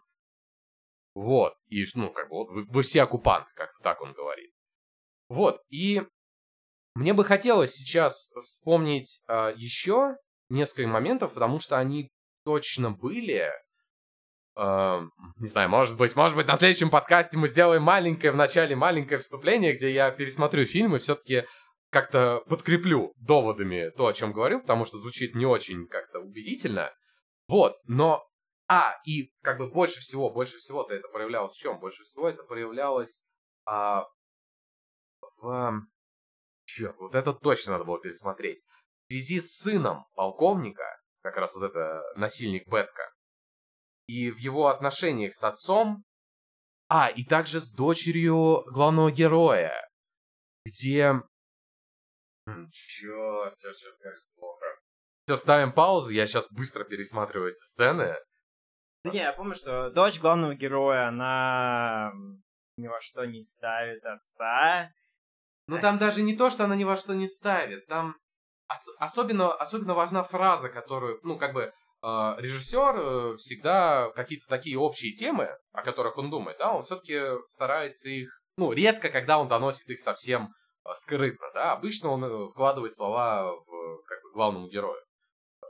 Вот, и, ну, как бы, вот, вы, вы все оккупанты, как так он говорит. Вот, и мне бы хотелось сейчас вспомнить э, еще несколько моментов, потому что они точно были. Э, не знаю, может быть, может быть, на следующем подкасте мы сделаем маленькое, в начале маленькое вступление, где я пересмотрю фильм и все-таки как-то подкреплю доводами то, о чем говорю, потому что звучит не очень как-то убедительно. Вот, но... А, и как бы больше всего, больше всего-то это проявлялось в чем? Больше всего это проявлялось а, в Черт, вот это точно надо было пересмотреть. В связи с сыном полковника, как раз вот это насильник Бетка, и в его отношениях с отцом, а, и также с дочерью главного героя, где... Черт, черт, черт, как плохо. Все, ставим паузу, я сейчас быстро пересматриваю эти сцены.
Да не, я помню, что дочь главного героя, она ни во что не ставит отца,
ну там даже не то, что она ни во что не ставит, там ос- особенно, особенно важна фраза, которую, ну как бы э, режиссер э, всегда какие-то такие общие темы, о которых он думает, да, он все-таки старается их, ну редко, когда он доносит их совсем скрытно, да, обычно он э, вкладывает слова в как бы главному герою,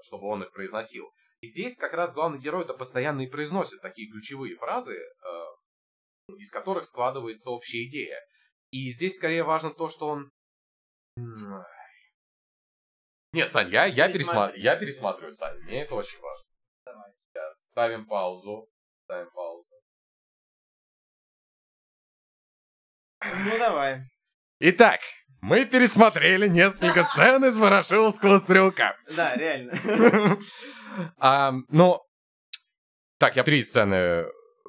чтобы он их произносил. И здесь как раз главный герой это постоянно и произносит такие ключевые фразы, э, из которых складывается общая идея. И здесь скорее важно то, что он... Нет, Сань, я, я, пересма... я пересматриваю, Сань. Мне это очень важно.
Давай.
Сейчас. Ставим паузу. Ставим паузу.
Ну, давай.
Итак, мы пересмотрели несколько сцен из Ворошиловского стрелка.
Да, реально.
а, ну, так, я три сцены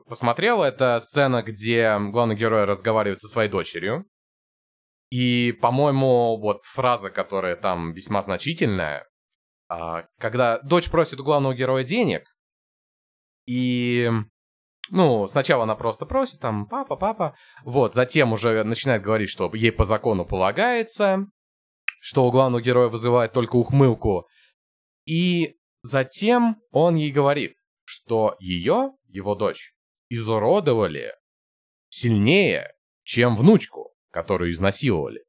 посмотрел. Это сцена, где главный герой разговаривает со своей дочерью. И, по-моему, вот фраза, которая там весьма значительная, а, когда дочь просит у главного героя денег, и, ну, сначала она просто просит, там, папа, папа, вот, затем уже начинает говорить, что ей по закону полагается, что у главного героя вызывает только ухмылку, и затем он ей говорит, что ее, его дочь, изуродовали сильнее, чем внучку, которую изнасиловали.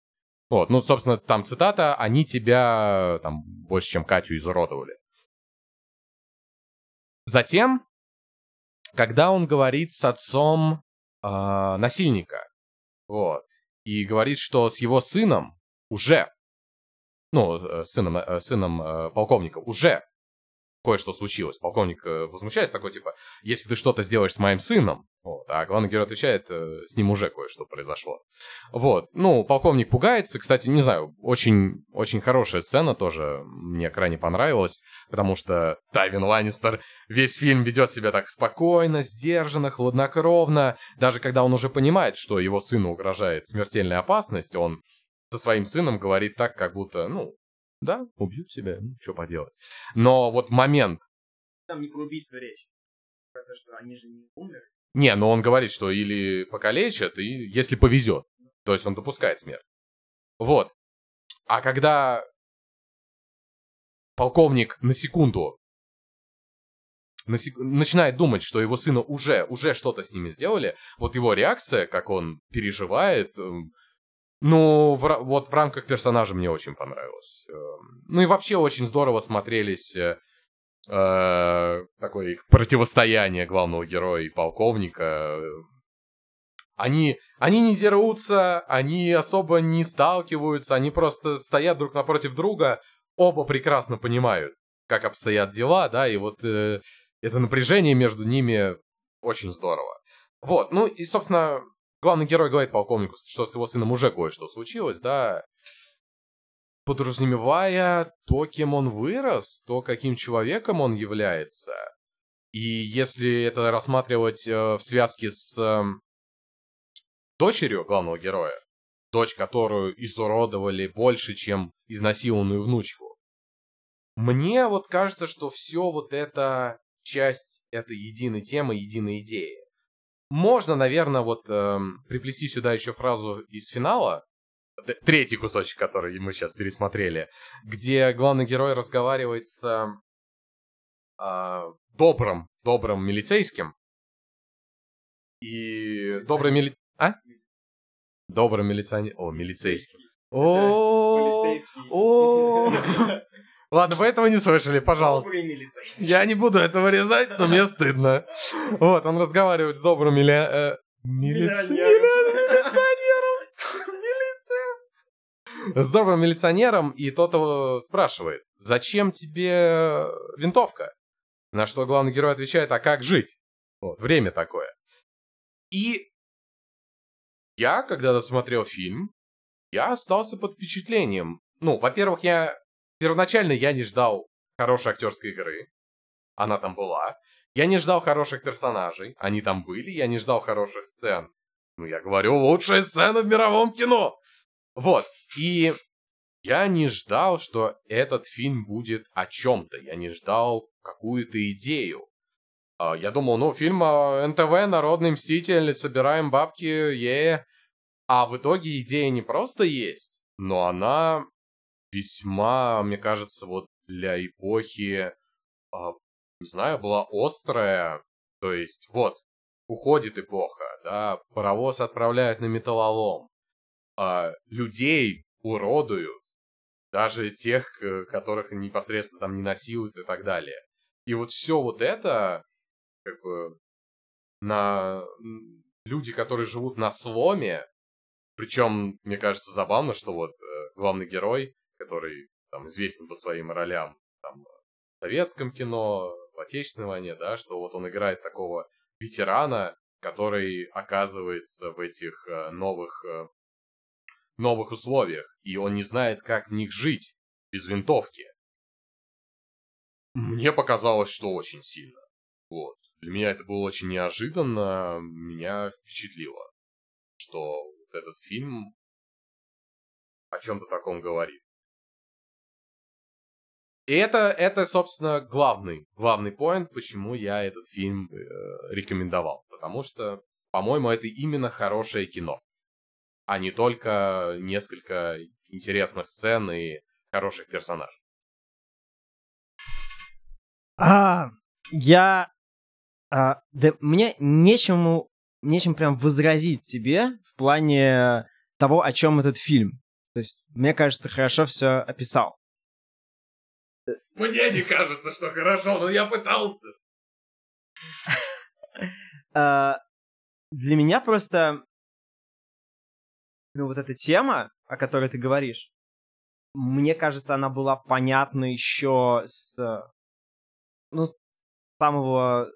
Вот, ну, собственно, там цитата, они тебя там больше, чем Катю изуродовали. Затем, когда он говорит с отцом э, насильника, вот, и говорит, что с его сыном уже, ну, э, сыном, э, сыном э, полковника уже кое-что случилось. Полковник э, возмущается такой, типа, если ты что-то сделаешь с моим сыном, вот, а главный герой отвечает, э, с ним уже кое-что произошло. Вот, ну, полковник пугается, кстати, не знаю, очень, очень хорошая сцена тоже мне крайне понравилась, потому что Тайвин Ланнистер весь фильм ведет себя так спокойно, сдержанно, хладнокровно, даже когда он уже понимает, что его сыну угрожает смертельная опасность, он со своим сыном говорит так, как будто, ну, да, убьют себя, ну, что поделать. Но вот момент...
Там не про убийство речь. Про то, что они же не умерли.
Не, но он говорит, что или покалечат, и если повезет. То есть он допускает смерть. Вот. А когда полковник на секунду на сек... начинает думать, что его сына уже, уже что-то с ними сделали, вот его реакция, как он переживает, эм, ну, в, вот в рамках персонажа мне очень понравилось. Эм, ну и вообще очень здорово смотрелись э, э, такое противостояние главного героя и полковника. Они, они не дерутся, они особо не сталкиваются, они просто стоят друг напротив друга, оба прекрасно понимают, как обстоят дела, да, и вот э, это напряжение между ними очень здорово. Вот, ну и, собственно, главный герой говорит полковнику, что с его сыном уже кое-что случилось, да. подразумевая то, кем он вырос, то, каким человеком он является. И если это рассматривать э, в связке с э, дочерью главного героя, дочь которую изуродовали больше, чем изнасилованную внучку, мне вот кажется, что все вот это часть этой единой темы, единой идеи. Можно, наверное, вот эм, приплести сюда еще фразу из финала, третий кусочек, который мы сейчас пересмотрели, где главный герой разговаривает с э, добрым, добрым милицейским. И добрый мили... А? Добрый милиционер... О, милицейский. О, о. Ладно, вы этого не слышали, пожалуйста. Я не буду этого резать, но мне стыдно. Вот, он разговаривает с добрым мили... Э, милиционером. С добрым милиционером, и тот его спрашивает, зачем тебе винтовка? На что главный герой отвечает, а как жить? Вот, время такое. И я, когда досмотрел фильм, я остался под впечатлением. Ну, во-первых, я Первоначально я не ждал хорошей актерской игры. Она там была. Я не ждал хороших персонажей. Они там были. Я не ждал хороших сцен. Ну, я говорю, лучшая сцена в мировом кино. Вот. И я не ждал, что этот фильм будет о чем-то. Я не ждал какую-то идею. А, я думал, ну, фильм НТВ, Народный Мститель, собираем бабки, е. А в итоге идея не просто есть, но она весьма, мне кажется, вот для эпохи, а, не знаю, была острая. То есть, вот, уходит эпоха, да, паровоз отправляют на металлолом, а, людей уродуют, даже тех, которых непосредственно там не насилуют и так далее. И вот все вот это, как бы, на люди, которые живут на сломе, причем, мне кажется, забавно, что вот э, главный герой, который там известен по своим ролям там, в советском кино, в отечественной войне, да, что вот он играет такого ветерана, который оказывается в этих э, новых, э, новых условиях, и он не знает, как в них жить без винтовки. Мне показалось, что очень сильно. Вот. Для меня это было очень неожиданно, меня впечатлило, что вот этот фильм о чем-то таком говорит. И это, это, собственно, главный, главный поинт, почему я этот фильм э, рекомендовал. Потому что, по-моему, это именно хорошее кино. А не только несколько интересных сцен и хороших персонажей.
А, я... А, да мне нечему, нечем прям возразить тебе в плане того, о чем этот фильм. То есть, мне кажется, ты хорошо все описал.
Мне не кажется, что хорошо, но я пытался.
А, для меня просто... Ну, вот эта тема, о которой ты говоришь, мне кажется, она была понятна еще с... Ну, с самого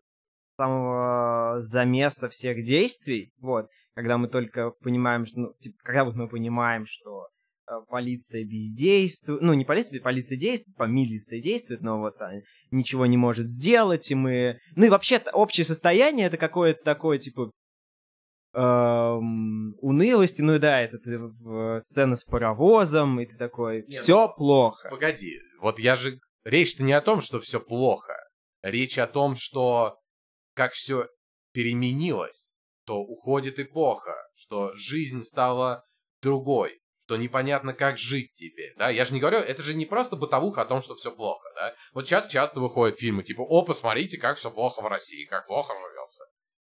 самого замеса всех действий, вот, когда мы только понимаем, ну, типа, когда вот мы понимаем, что полиция бездействует, ну не полиция, полиция действует, по милиция действует, но вот а, ничего не может сделать, и мы... Ну и вообще общее состояние это какое-то такое, типа, эм, унылости, ну и да, это э, сцена с паровозом, и ты такой, все ну, плохо.
Погоди, вот я же... Речь-то не о том, что все плохо. Речь о том, что как все переменилось, что уходит эпоха, что жизнь стала другой что непонятно, как жить теперь, да, я же не говорю, это же не просто бытовуха о том, что все плохо, да, вот сейчас часто выходят фильмы, типа, о, посмотрите, как все плохо в России, как плохо живется,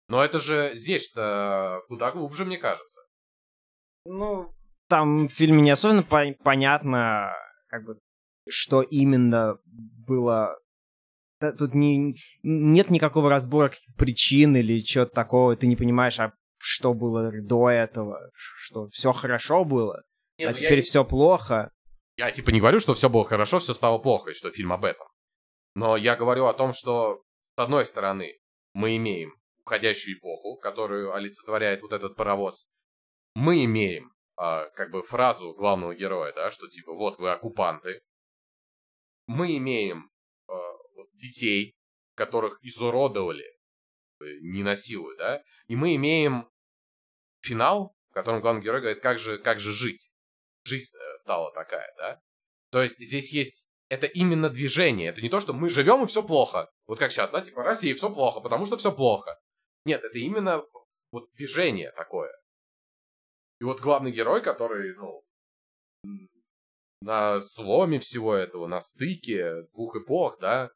но это же здесь-то куда глубже, мне кажется.
Ну, там в фильме не особенно по- понятно, как бы, что именно было Тут не, нет никакого разбора причин или чего-то такого, ты не понимаешь, а что было до этого, что все хорошо было. Нет, а ну теперь я... все плохо.
Я типа не говорю, что все было хорошо, все стало плохо, и что фильм об этом. Но я говорю о том, что с одной стороны мы имеем уходящую эпоху, которую олицетворяет вот этот паровоз. Мы имеем а, как бы фразу главного героя, да, что типа вот вы оккупанты, мы имеем вот, детей, которых изуродовали, э, не насилуют, да, и мы имеем финал, в котором главный герой говорит, как же, как же жить. Жизнь э, стала такая, да. То есть здесь есть это именно движение. Это не то, что мы живем и все плохо. Вот как сейчас, да, типа России все плохо, потому что все плохо. Нет, это именно вот движение такое. И вот главный герой, который, ну, на сломе всего этого, на стыке двух эпох, да,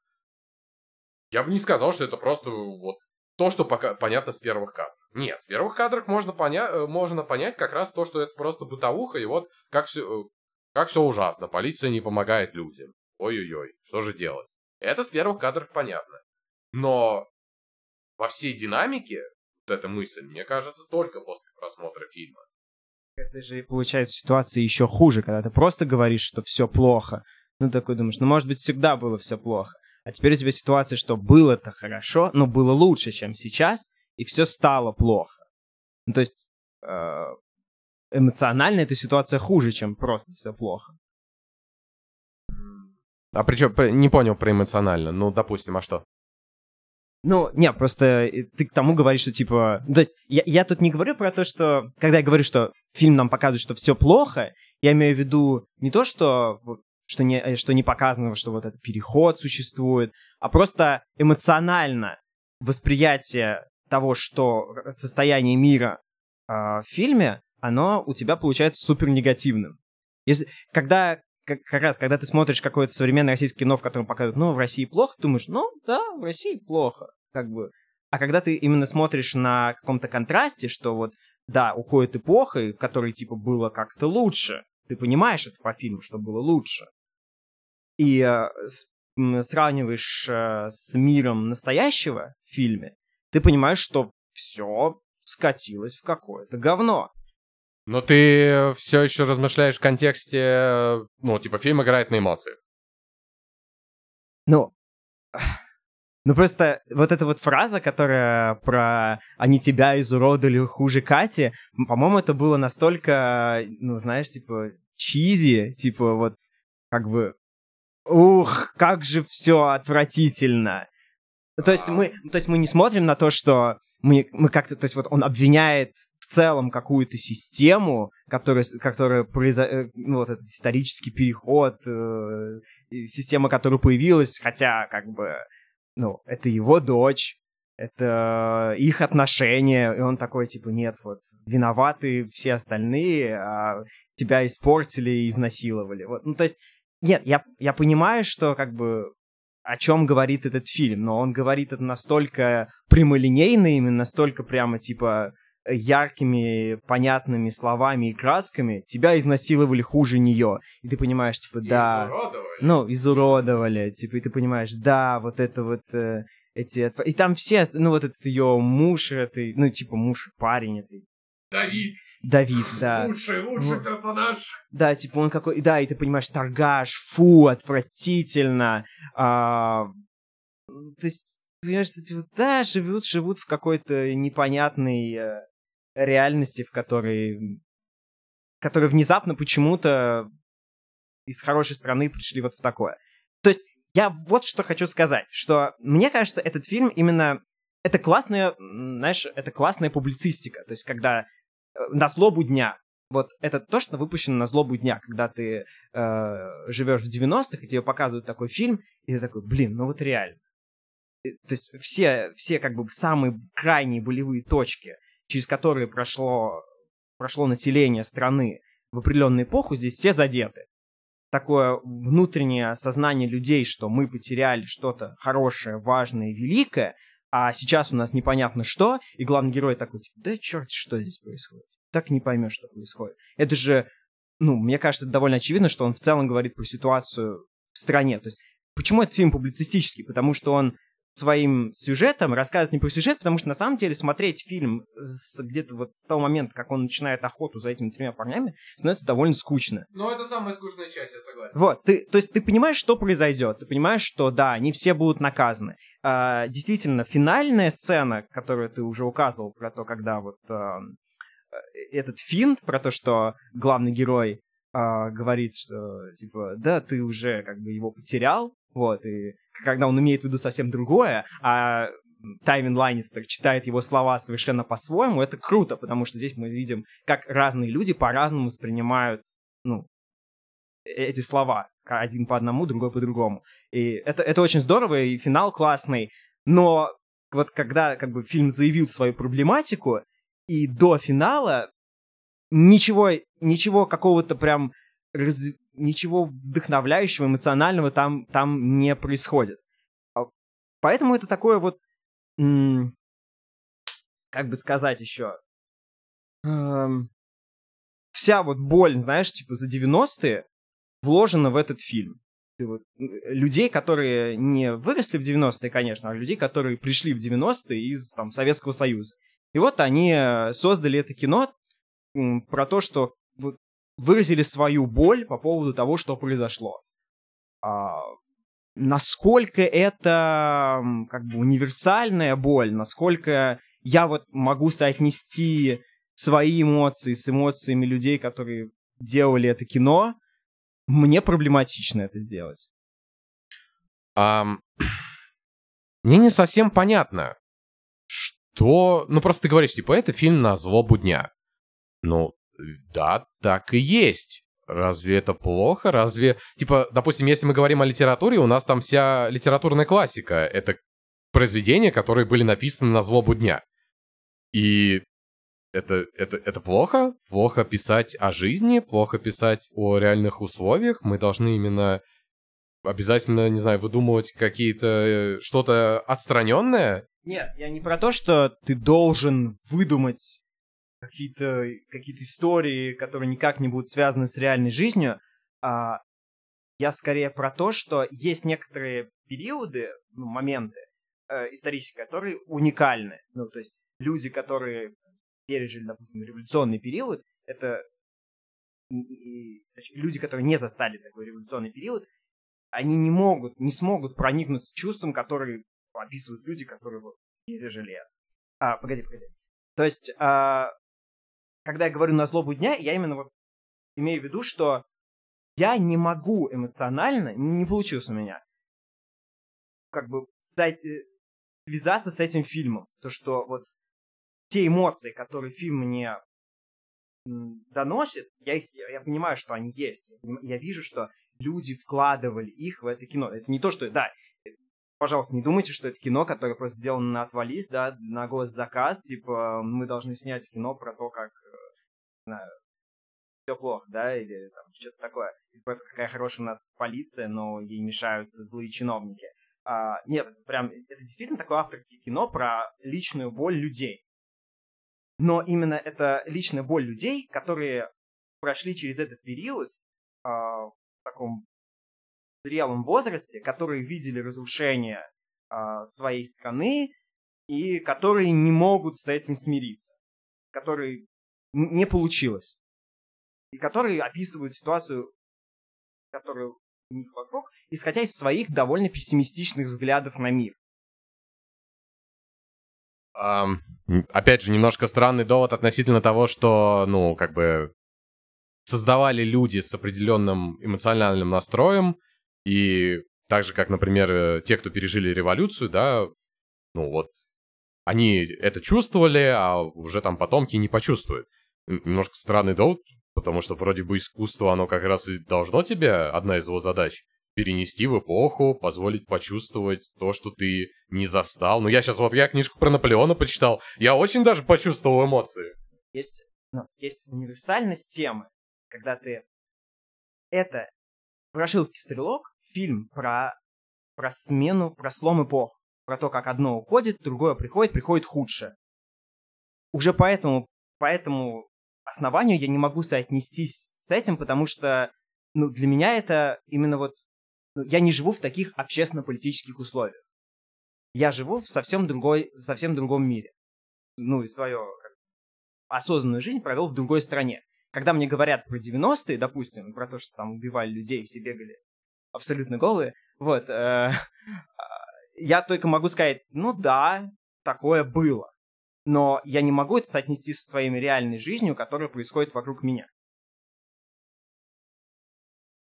я бы не сказал, что это просто вот то, что пока понятно с первых кадров. Нет, с первых кадров можно, поня э, можно понять как раз то, что это просто бытовуха, и вот как все, э, как все ужасно, полиция не помогает людям. Ой-ой-ой, что же делать? Это с первых кадров понятно. Но во всей динамике вот эта мысль, мне кажется, только после просмотра фильма.
Это же получается ситуация еще хуже, когда ты просто говоришь, что все плохо. Ну, такой думаешь, ну, может быть, всегда было все плохо. А теперь у тебя ситуация, что было-то хорошо, но было лучше, чем сейчас, и все стало плохо. Ну, то есть э, эмоционально эта ситуация хуже, чем просто все плохо.
А причем, не понял про эмоционально. Ну, допустим, а что?
Ну, не, просто э, ты к тому говоришь, что типа... Ну, то есть я, я тут не говорю про то, что... Когда я говорю, что фильм нам показывает, что все плохо, я имею в виду не то, что, что, не, э, что не показано, что вот этот переход существует, а просто эмоционально восприятие того, что состояние мира э, в фильме, оно у тебя получается супер негативным. Если, когда как раз, когда ты смотришь какое-то современное российское кино, в котором показывают, ну, в России плохо, ты думаешь, ну, да, в России плохо, как бы. А когда ты именно смотришь на каком-то контрасте, что вот, да, уходит эпоха, в которой, типа, было как-то лучше, ты понимаешь это по фильму, что было лучше, и э, сравниваешь э, с миром настоящего в фильме, ты понимаешь, что все скатилось в какое-то говно.
Но ты все еще размышляешь в контексте, ну, типа, фильм играет на эмоциях.
Ну, ну просто вот эта вот фраза, которая про «они тебя изуродовали хуже Кати», по-моему, это было настолько, ну, знаешь, типа, чизи, типа, вот, как бы, ух, как же все отвратительно. То есть мы, то есть мы не смотрим на то, что мы, мы как-то, то есть вот он обвиняет целом какую-то систему, которая, которая произо... Э, ну, вот этот исторический переход, э, система, которая появилась, хотя, как бы, ну, это его дочь, это их отношения, и он такой, типа, нет, вот, виноваты все остальные, а тебя испортили и изнасиловали. Вот, ну, то есть, нет, я, я понимаю, что, как бы, о чем говорит этот фильм, но он говорит это настолько прямолинейно, именно настолько прямо, типа, яркими, понятными словами и красками, тебя изнасиловали хуже нее. И ты понимаешь, типа, да...
Изуродовали.
Ну, изуродовали. Типа, и ты понимаешь, да, вот это вот... Э, эти... И там все, ну, вот этот ее муж, это, ну, типа, муж, парень, это...
Давид.
Давид, да.
Лучший, лучший вот. персонаж.
Да, типа он какой... Да, и ты понимаешь, торгаш, фу, отвратительно. А... То есть, понимаешь, что, типа, да, живут, живут в какой-то непонятной э, реальности, в которой, которые внезапно почему-то из хорошей страны пришли вот в такое. То есть я вот что хочу сказать, что мне кажется, этот фильм именно это классная, знаешь, это классная публицистика. То есть когда на злобу дня, вот это то, что выпущено на злобу дня, когда ты э, живешь в 90-х, и тебе показывают такой фильм, и ты такой, блин, ну вот реально. И, то есть все, все как бы самые крайние болевые точки через которые прошло, прошло население страны в определенную эпоху, здесь все задеты. Такое внутреннее осознание людей, что мы потеряли что-то хорошее, важное, великое, а сейчас у нас непонятно что, и главный герой такой, типа, да черт, что здесь происходит? Так не поймешь, что происходит. Это же, ну, мне кажется, это довольно очевидно, что он в целом говорит про ситуацию в стране. То есть, почему этот фильм публицистический? Потому что он своим сюжетом, рассказывать не про сюжет, потому что на самом деле смотреть фильм с, где-то вот с того момента, как он начинает охоту за этими тремя парнями, становится довольно скучно.
Ну, это самая скучная часть, я согласен.
Вот, ты, то есть ты понимаешь, что произойдет, ты понимаешь, что да, они все будут наказаны. А, действительно, финальная сцена, которую ты уже указывал про то, когда вот а, этот финт про то, что главный герой а, говорит, что, типа, да, ты уже как бы его потерял, вот, и когда он имеет в виду совсем другое, а Тайвин Ланнистер читает его слова совершенно по-своему, это круто, потому что здесь мы видим, как разные люди по-разному воспринимают, ну, э, эти слова. Один по одному, другой по другому. И это, это очень здорово, и финал классный. Но вот когда как бы фильм заявил свою проблематику, и до финала ничего, ничего какого-то прям раз... ничего вдохновляющего, эмоционального там, там не происходит. А поэтому это такое вот как бы сказать еще, эм, вся вот боль, знаешь, типа за 90-е вложена в этот фильм. вот, людей, которые не выросли в 90-е, конечно, а людей, которые пришли в 90-е из там, Советского Союза. И вот они э, создали это кино про то, что выразили свою боль по поводу того, что произошло. А, насколько это как бы универсальная боль, насколько я вот могу соотнести свои эмоции с эмоциями людей, которые делали это кино, мне проблематично это сделать.
Um, мне не совсем понятно, что... Ну, просто ты говоришь, типа, это фильм на злобу дня. Ну, да, так и есть. Разве это плохо? Разве, типа, допустим, если мы говорим о литературе, у нас там вся литературная классика. Это произведения, которые были написаны на злобу дня. И это, это, это плохо? Плохо писать о жизни? Плохо писать о реальных условиях? Мы должны именно обязательно, не знаю, выдумывать какие-то... Э, что-то отстраненное?
Нет, я не про то, что ты должен выдумать какие-то какие истории, которые никак не будут связаны с реальной жизнью. А я скорее про то, что есть некоторые периоды, ну, моменты э, исторические, которые уникальны. Ну, то есть люди, которые пережили, допустим, революционный период, это люди, которые не застали такой революционный период, они не могут, не смогут проникнуться чувством, которые описывают люди, которые вот пережили. А, погоди, погоди. То есть, а, когда я говорю на злобу дня, я именно вот имею в виду, что я не могу эмоционально, не получилось у меня, как бы э, связаться с этим фильмом. То, что вот те эмоции, которые фильм мне доносит, я, их, я, понимаю, что они есть. Я вижу, что люди вкладывали их в это кино. Это не то, что... Да, пожалуйста, не думайте, что это кино, которое просто сделано на отвалис, да, на госзаказ, типа, мы должны снять кино про то, как, э, не знаю, все плохо, да, или там что-то такое. Типа, какая хорошая у нас полиция, но ей мешают злые чиновники. А, нет, прям, это действительно такое авторское кино про личную боль людей. Но именно это личная боль людей, которые прошли через этот период а, в таком зрелом возрасте, которые видели разрушение э, своей страны и которые не могут с этим смириться, которые не получилось, и которые описывают ситуацию, которую у них вокруг, исходя из своих довольно пессимистичных взглядов на мир.
Um, опять же, немножко странный довод относительно того, что, ну, как бы создавали люди с определенным эмоциональным настроем, и так же, как, например, э, те, кто пережили революцию, да, ну вот, они это чувствовали, а уже там потомки не почувствуют. Немножко странный довод, потому что вроде бы искусство, оно как раз и должно тебе, одна из его задач, перенести в эпоху, позволить почувствовать то, что ты не застал. Ну, я сейчас вот, я книжку про Наполеона почитал, я очень даже почувствовал эмоции.
Есть, ну, есть универсальность темы, когда ты это Ворошиловский стрелок фильм про, про смену, про слом эпох. Про то, как одно уходит, другое приходит, приходит худшее. Уже поэтому, поэтому основанию я не могу соотнестись с этим, потому что ну, для меня это именно вот... Ну, я не живу в таких общественно-политических условиях. Я живу в совсем, другой, в совсем другом мире. Ну, и свою осознанную жизнь провел в другой стране. Когда мне говорят про 90-е, допустим, про то, что там убивали людей, все бегали абсолютно голые, вот, э, я только могу сказать, ну да, такое было. но я не могу это соотнести со своей реальной жизнью, которая происходит вокруг меня.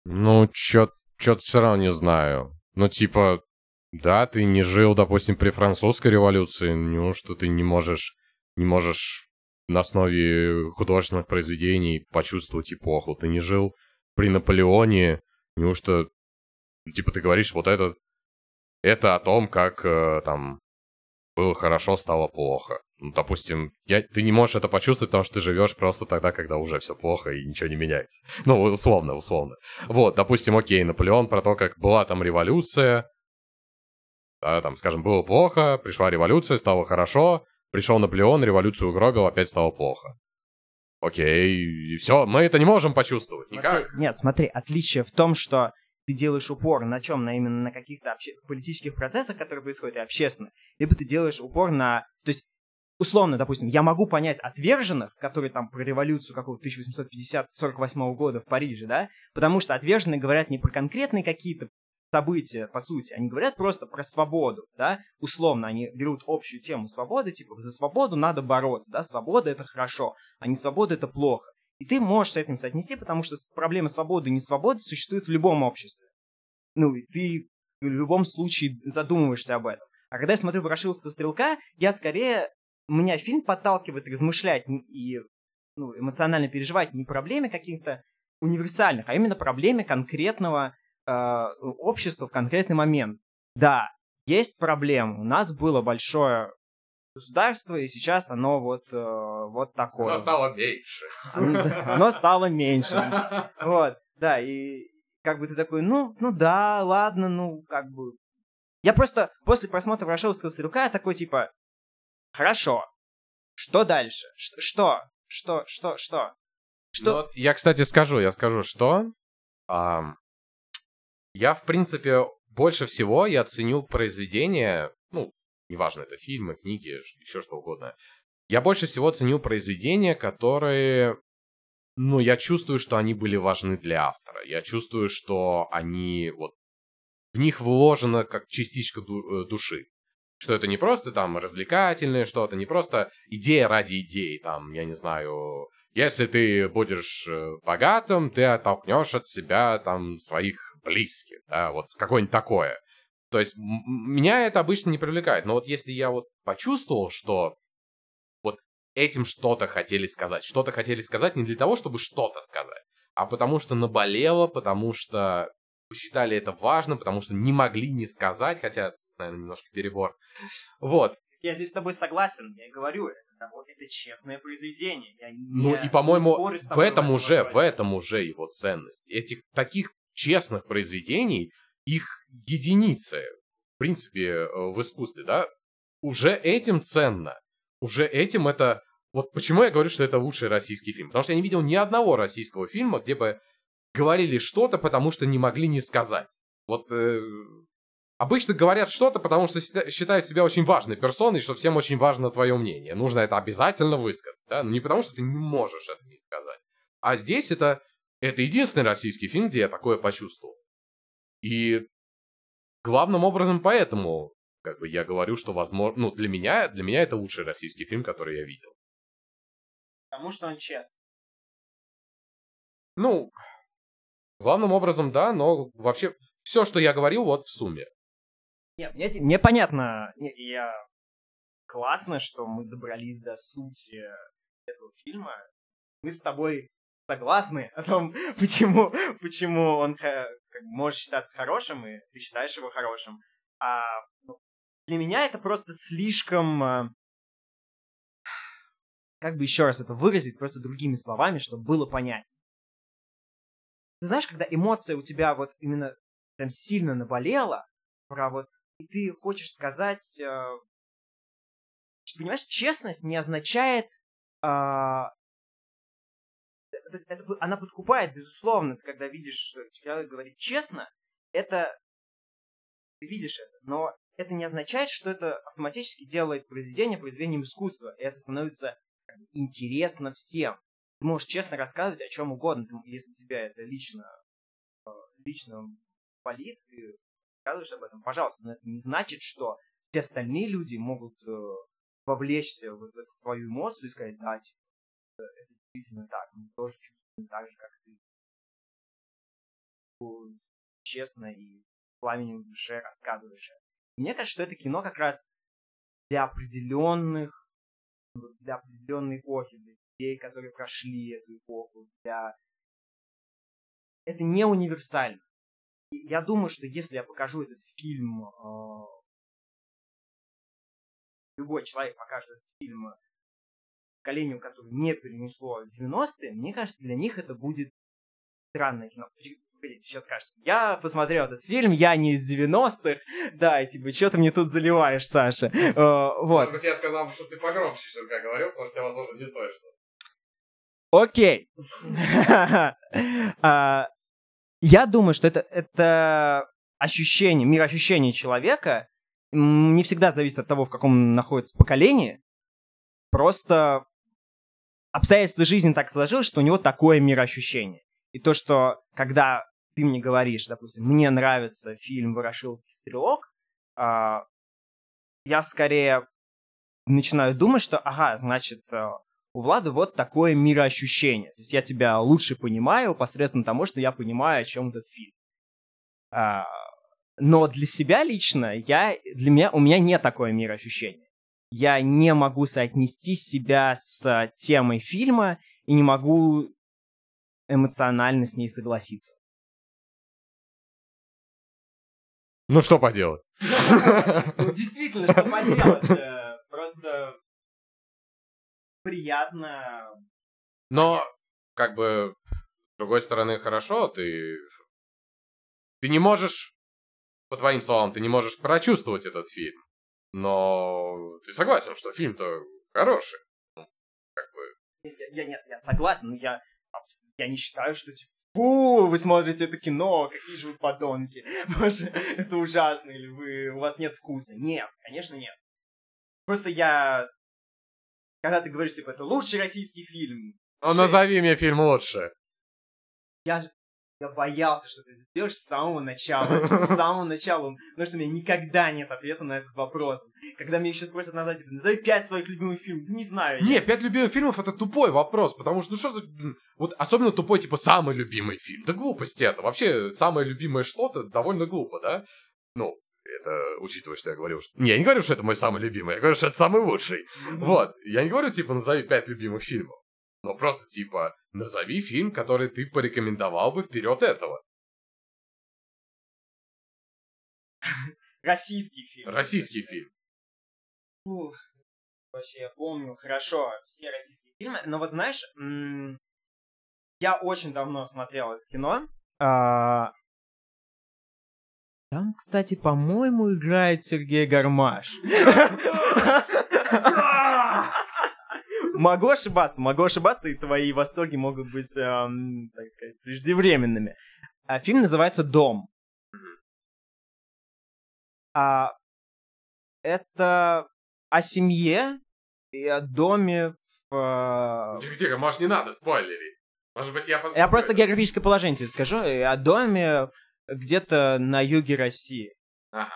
Ну, чё-то все равно не знаю. Ну, типа, да, ты не жил, допустим, при французской революции, неужто ты не можешь, не можешь на основе художественных произведений почувствовать эпоху? Ты не жил при Наполеоне, неужто, типа, ты говоришь, вот это, это о том, как э, там было хорошо, стало плохо. Ну, допустим, я, ты не можешь это почувствовать, потому что ты живешь просто тогда, когда уже все плохо и ничего не меняется. Ну, условно, условно. Вот, допустим, окей, Наполеон про то, как была там революция, да, там, скажем, было плохо, пришла революция, стало хорошо, пришел Наполеон, революцию угробил, опять стало плохо. Окей, все, мы это не можем почувствовать
смотри,
никак.
Нет, смотри, отличие в том, что ты делаешь упор на чем? На именно на каких-то обще... политических процессах, которые происходят, и общественных. Либо ты делаешь упор на... То есть, условно, допустим, я могу понять отверженных, которые там про революцию какого-то 1850-48 года в Париже, да? Потому что отверженные говорят не про конкретные какие-то события, по сути. Они говорят просто про свободу, да, условно, они берут общую тему свободы, типа, за свободу надо бороться, да, свобода это хорошо, а не свобода это плохо. И ты можешь с этим соотнести, потому что проблема свободы и несвободы существует в любом обществе. Ну, и ты в любом случае задумываешься об этом. А когда я смотрю «Ворошиловского стрелка», я скорее... Меня фильм подталкивает размышлять и ну, эмоционально переживать не проблеме каких-то универсальных, а именно проблеме конкретного э, общества в конкретный момент. Да, есть проблема. У нас было большое государство, и сейчас оно вот, э, вот такое.
Оно стало меньше.
Оно, стало меньше. Вот, да, и как бы ты такой, ну, ну да, ладно, ну, как бы... Я просто после просмотра «Ворошиловского стрелка» такой, типа, хорошо, что дальше? Что? Что? Что? Что?
Что? Ну, я, кстати, скажу, я скажу, что... А, я, в принципе, больше всего я ценю произведения, ну, неважно, это фильмы, книги, еще что угодно. Я больше всего ценю произведения, которые, ну, я чувствую, что они были важны для автора. Я чувствую, что они, вот, в них вложено как частичка э, души. Что это не просто там развлекательное что-то, не просто идея ради идеи, там, я не знаю, если ты будешь э, богатым, ты оттолкнешь от себя там своих близких, да, вот какое-нибудь такое. То есть меня это обычно не привлекает. Но вот если я вот почувствовал, что вот этим что-то хотели сказать, что-то хотели сказать не для того, чтобы что-то сказать, а потому что наболело, потому что посчитали это важно, потому что не могли не сказать, хотя, наверное, немножко перебор. Вот.
Я здесь с тобой согласен, я говорю, это, это честное произведение. Я не,
ну и, по-моему, в этом уже, в этом уже его ценность. Этих таких честных произведений их единицы, в принципе, э, в искусстве, да, уже этим ценно. Уже этим это... Вот почему я говорю, что это лучший российский фильм. Потому что я не видел ни одного российского фильма, где бы говорили что-то, потому что не могли не сказать. Вот э, обычно говорят что-то, потому что считают себя очень важной персоной, что всем очень важно твое мнение. Нужно это обязательно высказать. Да? Но не потому, что ты не можешь это не сказать. А здесь это, это единственный российский фильм, где я такое почувствовал. И главным образом поэтому, как бы я говорю, что возможно, ну для меня, для меня это лучший российский фильм, который я видел.
Потому что он честный.
Ну, главным образом, да, но вообще все, что я говорил, вот в сумме.
Нет, мне, мне понятно, я классно, что мы добрались до сути этого фильма. Мы с тобой согласны о том, почему, почему он может считаться хорошим, и ты считаешь его хорошим. А ну, для меня это просто слишком... А, как бы еще раз это выразить просто другими словами, чтобы было понятно. Ты знаешь, когда эмоция у тебя вот именно прям сильно наболела, про вот, и ты хочешь сказать... Э, понимаешь, честность не означает э, то есть это, она подкупает, безусловно, ты когда видишь, что человек говорит честно, это ты видишь это, но это не означает, что это автоматически делает произведение произведением искусства, и это становится интересно всем. Ты можешь честно рассказывать о чем угодно, если тебя это лично, э, лично болит, ты рассказываешь об этом, пожалуйста, но это не значит, что все остальные люди могут э, вовлечься в эту твою эмоцию и сказать, да, типа, это действительно так, мы тоже чувствуем так же, как ты. Честно и пламенем в душе рассказываешь. Мне кажется, что это кино как раз для определенных, для определенной эпохи, для людей, которые прошли эту эпоху, для... Это не универсально. И я думаю, что если я покажу этот фильм, э... любой человек покажет этот фильм поколению, которое не перенесло 90-е, мне кажется, для них это будет странное кино сейчас скажете, я посмотрел этот фильм, я не из 90-х, да, и типа, что ты мне тут заливаешь, Саша? Uh, вот.
Может быть, я сказал, что ты погромче что-то говорил, потому что я, возможно, не слышал.
Окей. А, я думаю, что это, это ощущение, мир ощущений человека не всегда зависит от того, в каком он находится поколении. Просто обстоятельства жизни так сложилось, что у него такое мироощущение. И то, что когда ты мне говоришь, допустим, мне нравится фильм «Ворошиловский стрелок», а, я скорее начинаю думать, что, ага, значит, э, у Влада вот такое мироощущение. То есть я тебя лучше понимаю посредством того, что я понимаю, о чем этот фильм. А, но для себя лично, я, для меня, у меня нет такое мироощущение. Я не могу соотнести себя с темой фильма и не могу эмоционально с ней согласиться.
Ну что поделать?
Ну действительно, что поделать. Э, просто приятно.
Но, как бы, с другой стороны, хорошо, ты... Ты не можешь, по твоим словам, ты не можешь прочувствовать этот фильм. Но ты согласен, что фильм-то хороший. Ну, как бы...
Я, я, нет, я согласен, но я, я не считаю, что типа, фу, вы смотрите это кино, какие же вы подонки. Боже, это ужасно, или вы, у вас нет вкуса. Нет, конечно нет. Просто я... Когда ты говоришь, типа, это лучший российский фильм.
Ну, назови мне фильм лучше.
Я же я боялся, что ты это сделаешь с самого начала. С самого начала. Потому что у меня никогда нет ответа на этот вопрос. Когда меня еще просят назвать, типа, назови пять своих любимых фильмов. Да не знаю.
Не, пять любимых фильмов это тупой вопрос. Потому что, ну что за... Вот особенно тупой, типа, самый любимый фильм. Да глупости это. Вообще, самое любимое что-то довольно глупо, да? Ну, это учитывая, что я говорил, что... Не, я не говорю, что это мой самый любимый, я говорю, что это самый лучший. Вот. Я не говорю, типа, назови пять любимых фильмов. Но просто, типа, назови фильм, который ты порекомендовал бы вперед этого.
Российский фильм.
Российский фильм.
Фух, вообще, я помню хорошо все российские фильмы. Но вот знаешь, я очень давно смотрел это кино. А, там, кстати, по-моему, играет Сергей Гармаш. Могу ошибаться, могу ошибаться, и твои восторги могут быть, эм, так сказать, преждевременными. А, фильм называется «Дом». А, это о семье и о доме в...
Тихо, тихо, может, не надо спойлерить. Может быть, я посмотрю.
Я просто географическое положение тебе скажу. О доме где-то на юге России.
Ага.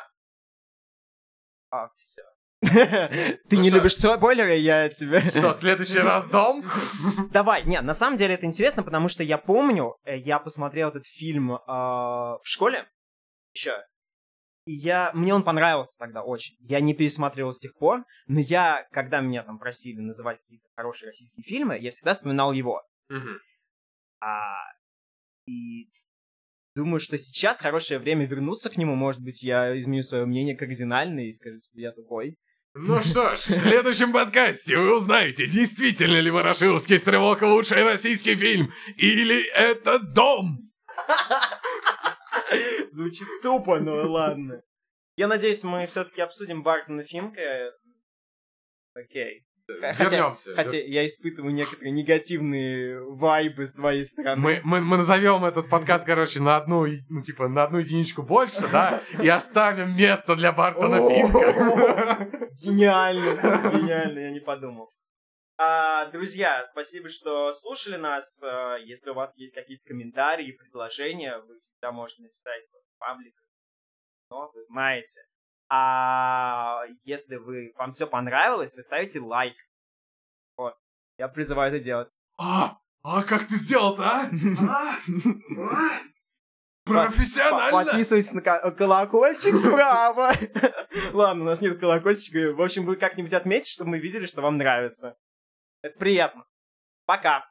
А, все. Ты не любишь спойлеры, я тебе...
Что, следующий раз дом?
Давай, нет, на самом деле это интересно, потому что я помню, э, я посмотрел этот фильм а, в школе еще, и я, мне он понравился тогда очень. Я не пересматривал с тех пор, но я, когда меня там просили называть какие-то хорошие российские фильмы, я всегда вспоминал его. А, и думаю, что сейчас хорошее время вернуться к нему. Может быть, я изменю свое мнение кардинально и скажу, что я тупой.
Ну что ж, в следующем подкасте вы узнаете, действительно ли «Ворошиловский стрелок» лучший российский фильм, или это «Дом».
Звучит тупо, но ладно. Я надеюсь, мы все-таки обсудим Бартона Финка. Окей.
Вернемся.
Хотя, хотя я испытываю некоторые негативные вайбы с твоей стороны.
Мы, мы, мы назовем этот подкаст, короче, на одну, ну, типа, на одну единичку больше, да, и оставим место для Бартона Финка.
Гениально, гениально, я не подумал. А, друзья, спасибо, что слушали нас. А, если у вас есть какие-то комментарии, предложения, вы всегда можете написать в паблик. Но вы знаете. А если вы, вам все понравилось, вы ставите лайк. Вот. Я призываю это делать.
А, а как ты сделал-то, а? А? А? Профессионально!
Подписывайтесь на ко- колокольчик справа. Ладно, у нас нет колокольчика. В общем, вы как-нибудь отметьте, чтобы мы видели, что вам нравится. Это приятно. Пока.